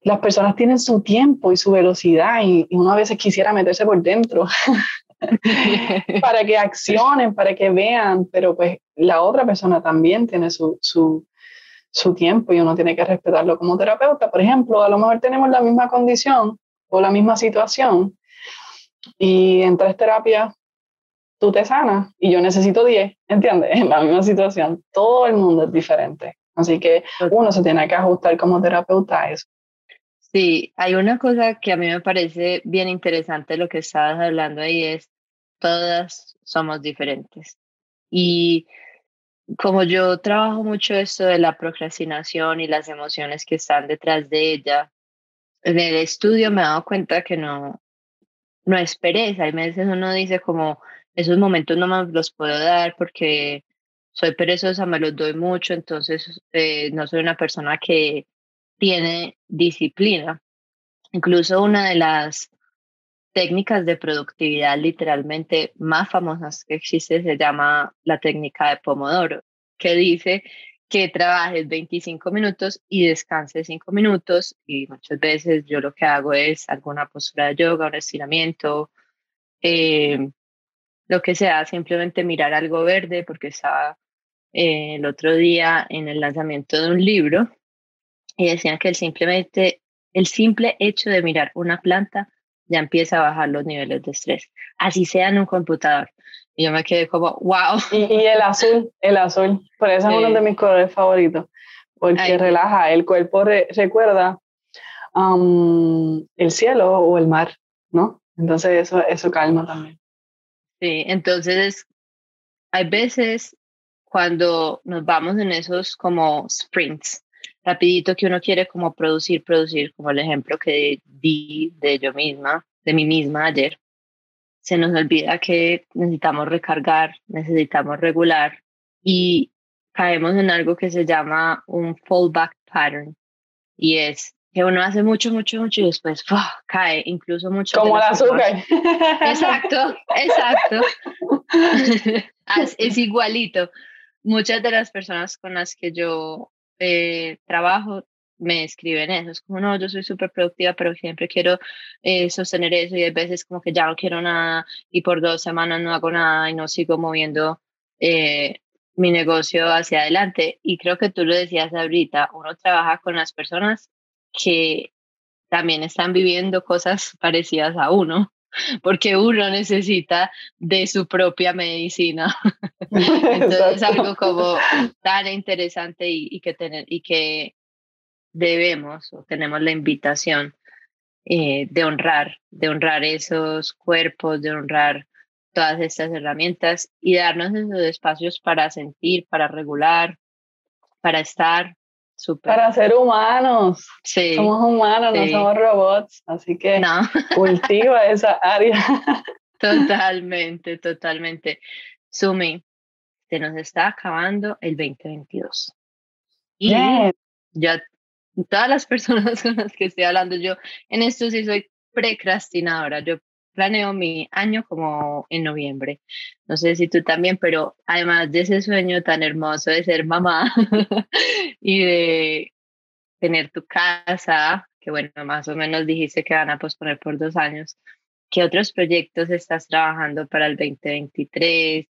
las personas tienen su tiempo y su velocidad y, y uno a veces quisiera meterse por dentro para que accionen, para que vean, pero pues la otra persona también tiene su, su, su tiempo y uno tiene que respetarlo como terapeuta. Por ejemplo, a lo mejor tenemos la misma condición o la misma situación y en tres terapias tú te sanas y yo necesito diez, ¿entiendes? En la misma situación, todo el mundo es diferente. Así que uno se tiene que ajustar como terapeuta a eso. Sí, hay una cosa que a mí me parece bien interesante lo que estabas hablando ahí es, todas somos diferentes. Y como yo trabajo mucho esto de la procrastinación y las emociones que están detrás de ella, en el estudio me he dado cuenta que no, no es pereza. Hay veces uno dice como, esos momentos no me los puedo dar porque soy perezosa, me los doy mucho, entonces eh, no soy una persona que tiene disciplina. Incluso una de las técnicas de productividad literalmente más famosas que existe se llama la técnica de Pomodoro, que dice que trabajes 25 minutos y descanses 5 minutos y muchas veces yo lo que hago es alguna postura de yoga, un estiramiento, eh, lo que sea, simplemente mirar algo verde porque estaba eh, el otro día en el lanzamiento de un libro y decían que el simplemente el simple hecho de mirar una planta ya empieza a bajar los niveles de estrés, así sea en un computador. Y yo me quedé como, wow. Y, el azul, el azul, por eso es uno de mis colores favoritos, porque relaja, el cuerpo recuerda um, el cielo o el mar, ¿no? Entonces eso, eso calma también. Sí, entonces hay veces cuando nos vamos en esos como sprints, rapidito que uno quiere como producir, producir, como el ejemplo que di de yo misma, de mí misma ayer, se nos olvida que necesitamos recargar, necesitamos regular y caemos en algo que se llama un fallback pattern y es que uno hace mucho, mucho, mucho y después cae, incluso mucho. Como el azúcar. Exacto, exacto. es igualito. Muchas de las personas con las que yo eh, trabajo me escriben eso, es como, no, yo soy súper productiva, pero siempre quiero eh, sostener eso y a veces como que ya no quiero nada y por dos semanas no hago nada y no sigo moviendo eh, mi negocio hacia adelante. Y creo que tú lo decías ahorita, uno trabaja con las personas que también están viviendo cosas parecidas a uno, porque uno necesita de su propia medicina. Entonces es algo como tan interesante y, que tener, y que debemos o tenemos la invitación eh, de honrar, de honrar esos cuerpos, de honrar todas estas herramientas y darnos esos espacios para sentir, para regular, para estar, para ser humanos. Sí. Somos humanos, no somos robots. Así que no. cultiva esa área. Totalmente, totalmente. Sumi, se nos está acabando el 2022. Y ya todas las personas con las que estoy hablando, yo en esto sí soy precrastinadora. Yo planeo mi año como en noviembre. No sé si tú también, pero además de ese sueño tan hermoso de ser mamá y de tener tu casa, que bueno, más o menos dijiste que van a posponer por dos años, ¿qué otros proyectos estás trabajando para el 2023?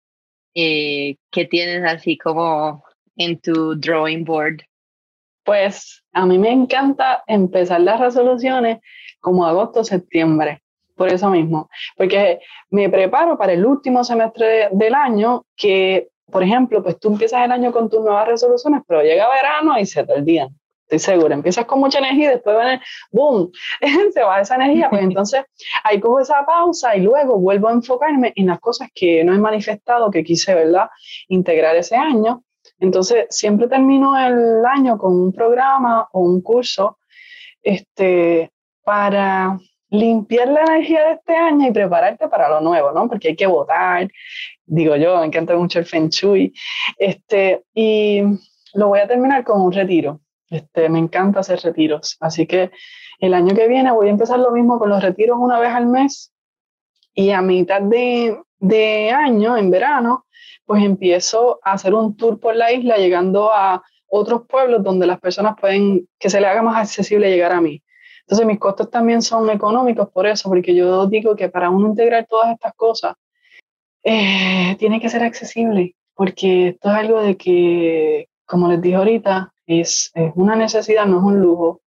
Eh, ¿Qué tienes así como en tu drawing board? Pues a mí me encanta empezar las resoluciones como agosto, septiembre por eso mismo, porque me preparo para el último semestre del año que, por ejemplo, pues tú empiezas el año con tus nuevas resoluciones, pero llega verano y se te olvidan. Estoy segura, empiezas con mucha energía y después viene, boom, se va esa energía, pues entonces ahí cojo esa pausa y luego vuelvo a enfocarme en las cosas que no he manifestado, que quise, ¿verdad?, integrar ese año. Entonces, siempre termino el año con un programa o un curso este, para limpiar la energía de este año y prepararte para lo nuevo, ¿no? Porque hay que votar, digo yo, me encanta mucho el Feng Shui, este, y lo voy a terminar con un retiro. Este, me encanta hacer retiros, así que el año que viene voy a empezar lo mismo con los retiros una vez al mes y a mitad de, de año, en verano, pues empiezo a hacer un tour por la isla llegando a otros pueblos donde las personas pueden, que se le haga más accesible llegar a mí. Entonces mis costos también son económicos por eso, porque yo digo que para uno integrar todas estas cosas, eh, tiene que ser accesible, porque esto es algo de que, como les dije ahorita, es, es una necesidad, no es un lujo.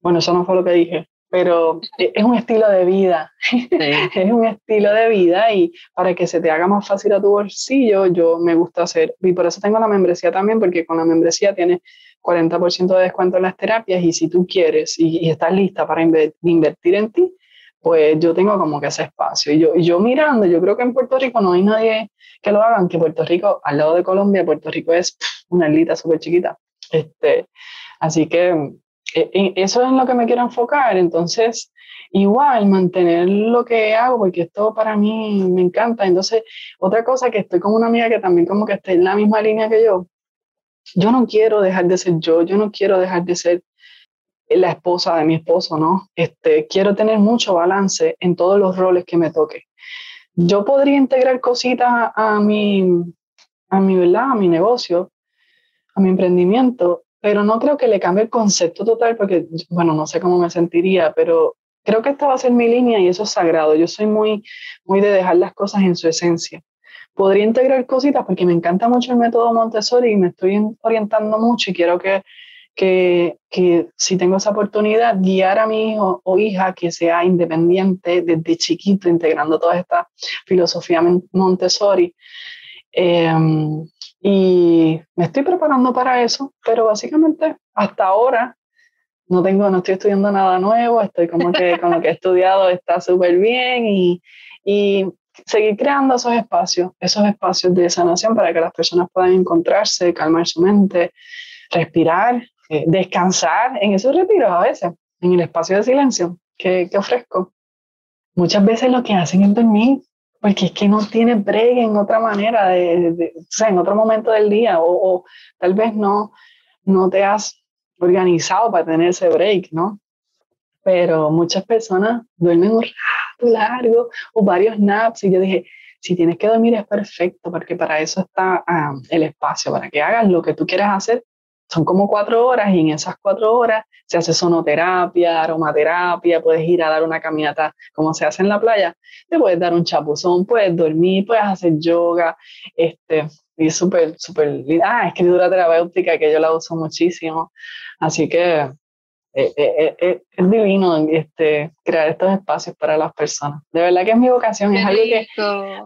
Bueno, eso no fue lo que dije, pero es un estilo de vida, es un estilo de vida y para que se te haga más fácil a tu bolsillo, yo me gusta hacer, y por eso tengo la membresía también, porque con la membresía tienes 40% de descuento en las terapias y si tú quieres y, estás lista para invertir en ti, pues yo tengo como que ese espacio. Y yo, y yo mirando, yo creo que en Puerto Rico no hay nadie que lo hagan, que Puerto Rico, al lado de Colombia, Puerto Rico es una islita súper chiquita. Este, así que e, e, eso es en lo que me quiero enfocar. Entonces, igual mantener lo que hago, porque esto para mí me encanta. Entonces, otra cosa que estoy con una amiga que también como que está en la misma línea que yo, yo no quiero dejar de ser yo, yo no quiero dejar de ser la esposa de mi esposo, ¿no? Este, quiero tener mucho balance en todos los roles que me toque. Yo podría integrar cositas a mi, a mi, ¿verdad? A mi negocio, a mi emprendimiento, pero no creo que le cambie el concepto total porque, bueno, no sé cómo me sentiría, pero creo que esta va a ser mi línea y eso es sagrado. Yo soy muy, muy de dejar las cosas en su esencia podría integrar cositas porque me encanta mucho el método Montessori y me estoy orientando mucho y quiero que, que, que, si tengo esa oportunidad, guiar a mi hijo o hija que sea independiente desde chiquito, integrando toda esta filosofía Montessori. Em, y me estoy preparando para eso, pero básicamente hasta ahora no tengo, no estoy estudiando nada nuevo, estoy como que con lo que he estudiado está súper bien y, y seguir creando esos espacios, esos espacios de sanación para que las personas puedan encontrarse, calmar su mente, respirar, eh, descansar en esos retiros a veces, en el espacio de silencio que, que, ofrezco. Muchas veces lo que hacen es dormir, porque es que no tiene break en otra manera, de, o sea, en otro momento del día, o, tal vez no, no te has organizado para tener ese break, ¿no? pero muchas personas duermen un rato largo o varios naps y yo dije, si tienes que dormir es perfecto, porque para eso está el espacio, para que hagas lo que tú quieras hacer. Son como cuatro horas y en esas cuatro horas se hace sonoterapia, aromaterapia, puedes ir a dar una caminata como se hace en la playa, te puedes dar un chapuzón, puedes dormir, puedes hacer yoga, este, y es súper, súper Ah, escritura terapéutica que yo la uso muchísimo. Así que eh, eh, eh, es divino este, crear estos espacios para las personas. De verdad que es mi vocación. es algo que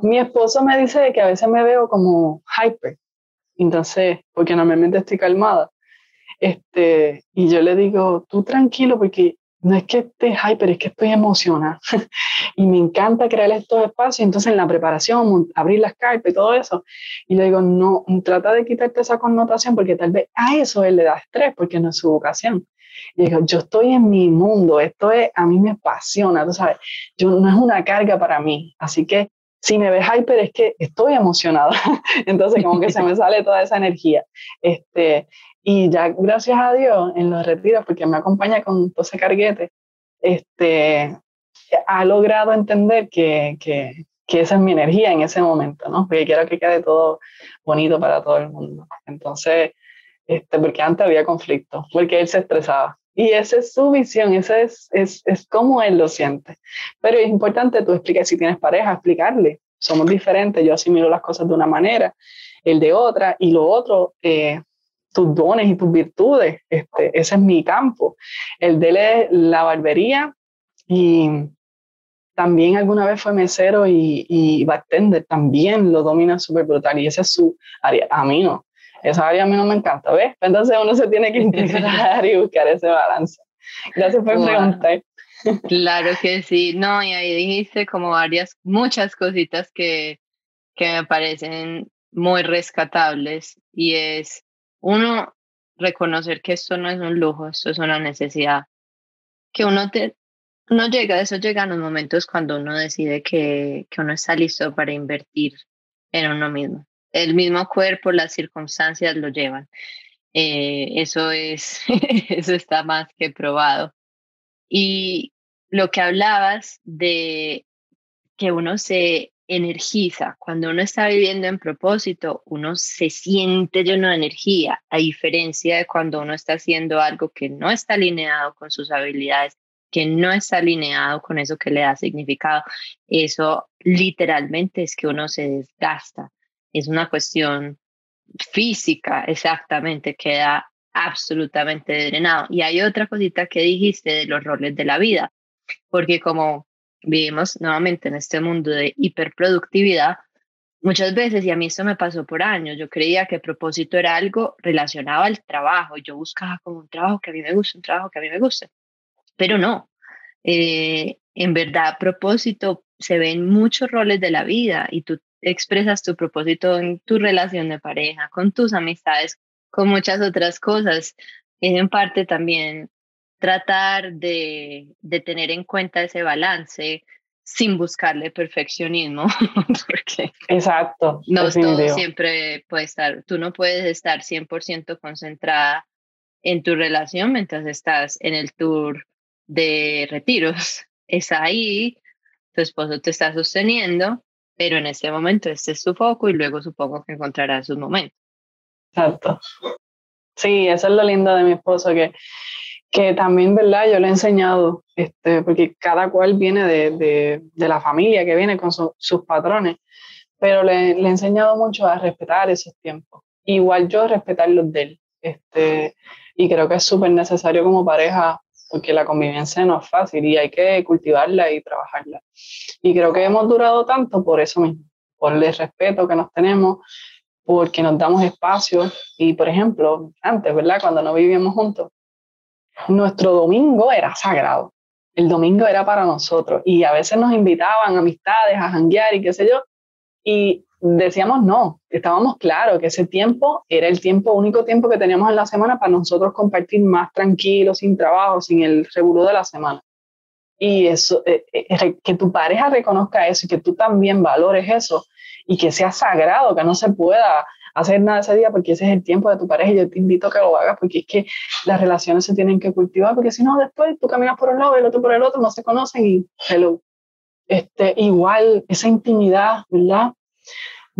mi esposo me dice que a veces me veo como hyper. Entonces, porque normalmente estoy calmada. Este, y yo le digo, tú tranquilo, porque no es que esté hyper, es que estoy emocionada. y me encanta crear estos espacios. Entonces, en la preparación, abrir las cartas y todo eso. Y le digo, no, trata de quitarte esa connotación porque tal vez a eso él le da estrés porque no es su vocación. Y digo, yo estoy en mi mundo, esto es, a mí me apasiona, tú sabes, yo, no es una carga para mí. Así que si me ves hyper es que estoy emocionada. Entonces, como que se me sale toda esa energía. Este, y ya, gracias a Dios, en los retiros, porque me acompaña con todo ese carguete, este, ha logrado entender que, que, que, esa es mi energía en ese momento, ¿no? Porque quiero que quede todo bonito para todo el mundo. Entonces, este, porque antes había conflicto, porque él se estresaba. Y esa es su visión, esa es, es, es como él lo siente. Pero es importante tú explicar, si tienes pareja, explicarle. Somos diferentes, yo asimilo las cosas de una manera, el de otra, y lo otro, eh, tus dones y tus virtudes. Este, ese es mi campo. El de él es la barbería y también alguna vez fue mesero y, y bartender, también lo domina súper brutal y esa es su área. A mí no, esa área a mí no me encanta, ¿ves? Entonces uno se tiene que integrar y buscar ese balance. Gracias por preguntar. Claro que sí, no, y ahí dijiste como varias, muchas cositas que, que me parecen muy rescatables y es uno, reconocer que esto no es un lujo, esto es una necesidad. Que uno, te, uno llega, eso llega en los momentos cuando uno decide que, que uno está listo para invertir en uno mismo. El mismo cuerpo, las circunstancias lo llevan. Eh, eso, es, eso está más que probado. Y lo que hablabas de que uno se energiza. Cuando uno está viviendo en propósito, uno se siente lleno de energía, a diferencia de cuando uno está haciendo algo que no está alineado con sus habilidades, que no está alineado con eso que le da significado. Eso literalmente es que uno se desgasta. Es una cuestión física, exactamente, queda absolutamente drenado. Y hay otra cosita que dijiste de los roles de la vida, porque como vivimos nuevamente en este mundo de hiperproductividad, muchas veces, y a mí esto me pasó por años, yo creía que propósito era algo relacionado al trabajo, yo buscaba como un trabajo que a mí me guste, un trabajo que a mí me guste, pero no. Eh, en verdad, propósito se ve en muchos roles de la vida y tú expresas tu propósito en tu relación de pareja, con tus amistades, con muchas otras cosas. Es en parte también tratar de, de tener en cuenta ese balance sin buscarle perfeccionismo, porque Exacto, no todo siempre puede estar, tú no puedes estar 100% concentrada en tu relación mientras estás en el tour de retiros. Es ahí, tu esposo te está sosteniendo, pero en este momento este es tu foco y luego supongo que encontrarás sus momentos. Exacto. Sí, eso es lo lindo de mi esposo, que que también, ¿verdad? Yo le he enseñado, este, porque cada cual viene de, de, de la familia que viene con sus patrones, pero le, le, he enseñado mucho a respetar esos tiempos. Igual yo respetar los de él. Este, y creo que es súper necesario como pareja, porque la convivencia no es fácil y hay que cultivarla y trabajarla. Y creo que hemos durado tanto por eso mismo, por el respeto que nos tenemos, porque nos damos espacio. Y, por ejemplo, antes, ¿verdad? Cuando no vivíamos juntos, nuestro domingo era sagrado. El domingo era para nosotros y a veces nos invitaban amistades a janguear y qué sé yo. Y decíamos no, estábamos claros que ese tiempo era el tiempo, único tiempo que teníamos en la semana para nosotros compartir más tranquilo, sin trabajo, sin el revolú de la semana. Y eso, eh, eh, que tu pareja reconozca eso y que tú también valores eso y que sea sagrado, que no se pueda hacer nada ese día porque ese es el tiempo de tu pareja y yo te invito a que lo hagas porque es que las relaciones se tienen que cultivar porque si no después tú caminas por un lado y el otro por el otro, no se conocen y hello. Este, igual esa intimidad, ¿verdad?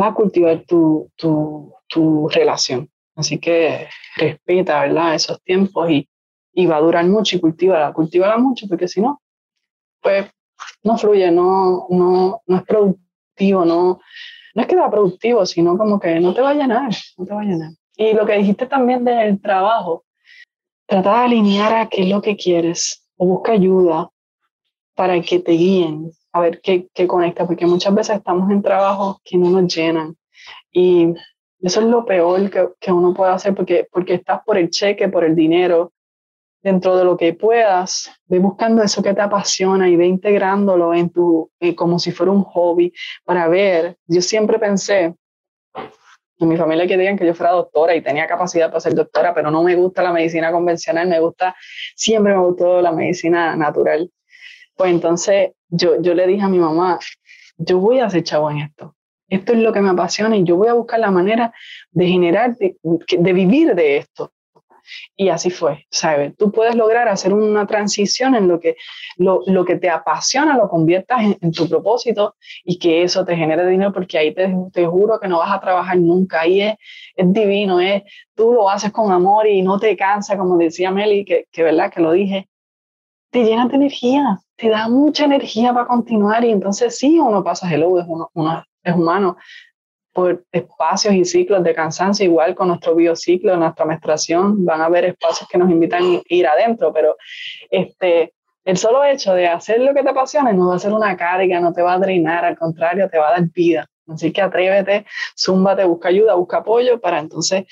Va a cultivar tu, tu, tu relación. Así que respeta, ¿verdad? Esos tiempos y, y va a durar mucho y cultívala, cultívala mucho porque si no, pues no fluye, no, no, no es productivo, no, no es que sea productivo, sino como que no te va a llenar, no te va a llenar. Y lo que dijiste también del trabajo, trata de alinear a qué es lo que quieres o busca ayuda para que te guíen, a ver qué, qué conecta, porque muchas veces estamos en trabajos que no nos llenan y eso es lo peor que, que uno puede hacer porque, porque estás por el cheque, por el dinero, dentro de lo que puedas, ve buscando eso que te apasiona y ve integrándolo en tu, eh, como si fuera un hobby, para ver, yo siempre pensé, en mi familia querían que yo fuera doctora y tenía capacidad para ser doctora, pero no me gusta la medicina convencional, me gusta, siempre me gustó la medicina natural. Pues entonces yo, yo le dije a mi mamá, yo voy a ser chavo en esto. Esto es lo que me apasiona y yo voy a buscar la manera de generar, de vivir de esto. Y así fue, ¿sabes? Tú puedes lograr hacer una transición en lo que, lo, lo que te apasiona, lo conviertas en, tu propósito y que eso te genere dinero, porque ahí te, te juro que no vas a trabajar nunca. Ahí es, es divino, es, tú lo haces con amor y no te cansa, como decía Meli, que, que verdad que lo dije, te llenas de energía, te da mucha energía para continuar y entonces sí, uno pasa el es, uno es humano, por espacios y ciclos de cansancio, igual con nuestro biociclo, nuestra menstruación, van a haber espacios que nos invitan a ir adentro, pero este, el solo hecho de hacer lo que te apasiona no va a ser una carga, no te va a drenar, al contrario, te va a dar vida. Así que atrévete, zúmbate, busca ayuda, busca apoyo para entonces,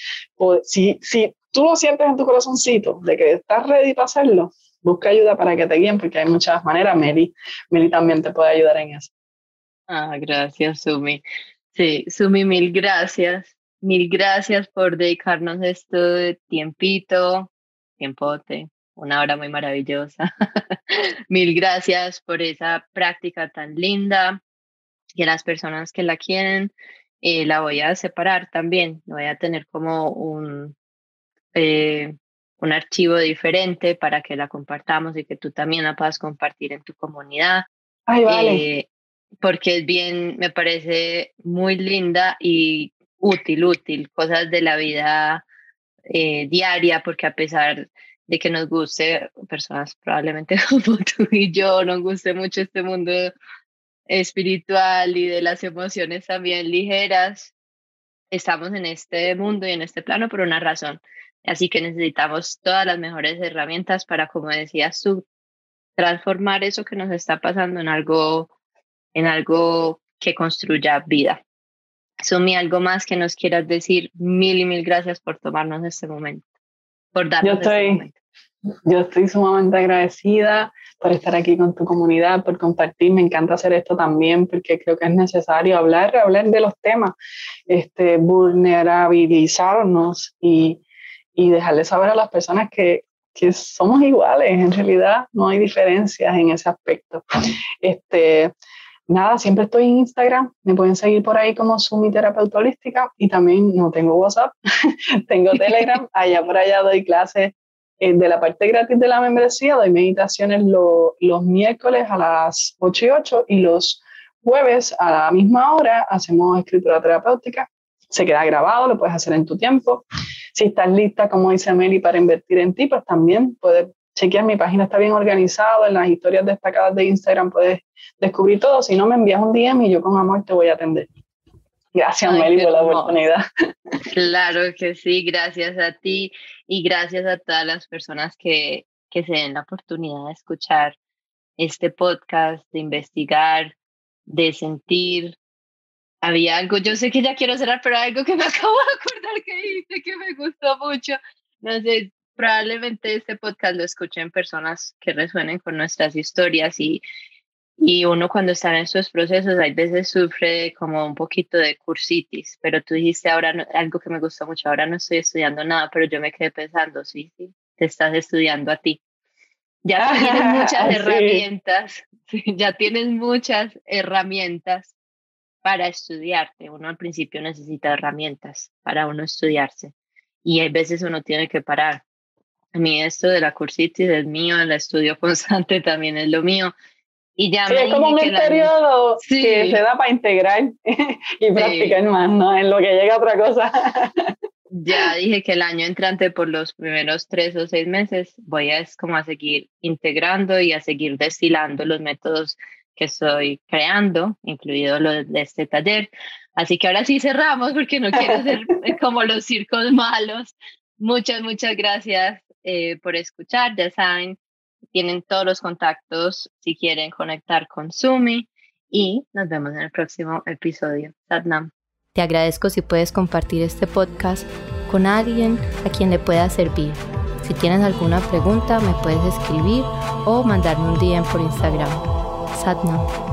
si, si tú lo sientes en tu corazoncito de que estás ready para hacerlo, busca ayuda para que te guíen, porque hay muchas maneras. Meli, Meli también te puede ayudar en eso. Ah, gracias, Sumi. Sí, Sumi, mil gracias. Mil gracias por dedicarnos este tiempito, tiempote, una hora muy maravillosa. mil gracias por esa práctica tan linda y a las personas que la quieren. Eh, la voy a separar también, voy a tener como un, eh, un archivo diferente para que la compartamos y que tú también la puedas compartir en tu comunidad. Ay, vale. Eh, porque es bien, me parece muy linda y útil, útil, cosas de la vida eh, diaria, porque a pesar de que nos guste, personas probablemente como tú y yo, nos guste mucho este mundo espiritual y de las emociones también ligeras, estamos en este mundo y en este plano por una razón. Así que necesitamos todas las mejores herramientas para, como decías tú, transformar eso que nos está pasando en algo en algo que construya vida. Sumi, algo más que nos quieras decir, mil y mil gracias por tomarnos este momento, por darnos yo este estoy, Yo estoy sumamente agradecida por estar aquí con tu comunidad, por compartir. Me encanta hacer esto también porque creo que es necesario hablar, hablar de los temas, este, vulnerabilizarnos y, y dejarle saber a las personas que, que somos iguales, en realidad no hay diferencias en ese aspecto. Este, nada, siempre estoy en Instagram, me pueden seguir por ahí como Sumi Terapeuta Holística. Y también no tengo WhatsApp, tengo Telegram, allá por allá doy clases eh, de la parte gratis de la membresía, doy meditaciones los miércoles a las 8 y 8 y los jueves a la misma hora hacemos escritura terapéutica. Se queda grabado, lo puedes hacer en tu tiempo. Si estás lista, como dice Meli, para invertir en ti, pues también puedes chequear mi página, está bien organizado, en las historias destacadas de Instagram puedes descubrir todo. Si no, me envías un DM y yo con amor te voy a atender. Gracias, Meli, por la oportunidad. Claro que sí, gracias a ti y gracias a todas las personas que, que se den la oportunidad de escuchar este podcast, de investigar, de sentir. Había algo, yo sé que ya quiero cerrar, pero algo que me acabo de acordar que dijiste que me gustó mucho. No sé, probablemente este podcast lo escuchen personas que resuenen con nuestras historias y, y uno cuando está en estos procesos hay veces sufre como un poquito de cursitis, pero tú dijiste ahora algo que me gustó mucho, ahora no estoy estudiando nada, pero yo me quedé pensando, sí, sí, te estás estudiando a ti. Ya tienes muchas herramientas, ya tienes muchas herramientas para estudiarte. Uno al principio necesita herramientas para uno estudiarse y hay veces uno tiene que parar. A mí esto de la cursitis es mío, el estudio constante también es lo mío. Y ya sí, es como un periodo que se da para integrar y practicar más, ¿no? En lo que llega otra cosa. ya dije que el año entrante, por los primeros tres o seis meses, voy a es como a seguir integrando y a seguir destilando los métodos que estoy creando, incluido lo de este taller. Así que ahora sí cerramos porque no quiero hacer como los circos malos. Muchas, muchas gracias eh, por escuchar. Ya saben, tienen todos los contactos si quieren conectar con Sumi y nos vemos en el próximo episodio. Satnam. Te agradezco si puedes compartir este podcast con alguien a quien le pueda servir. Si tienes alguna pregunta, me puedes escribir o mandarme un DM por Instagram. со дна.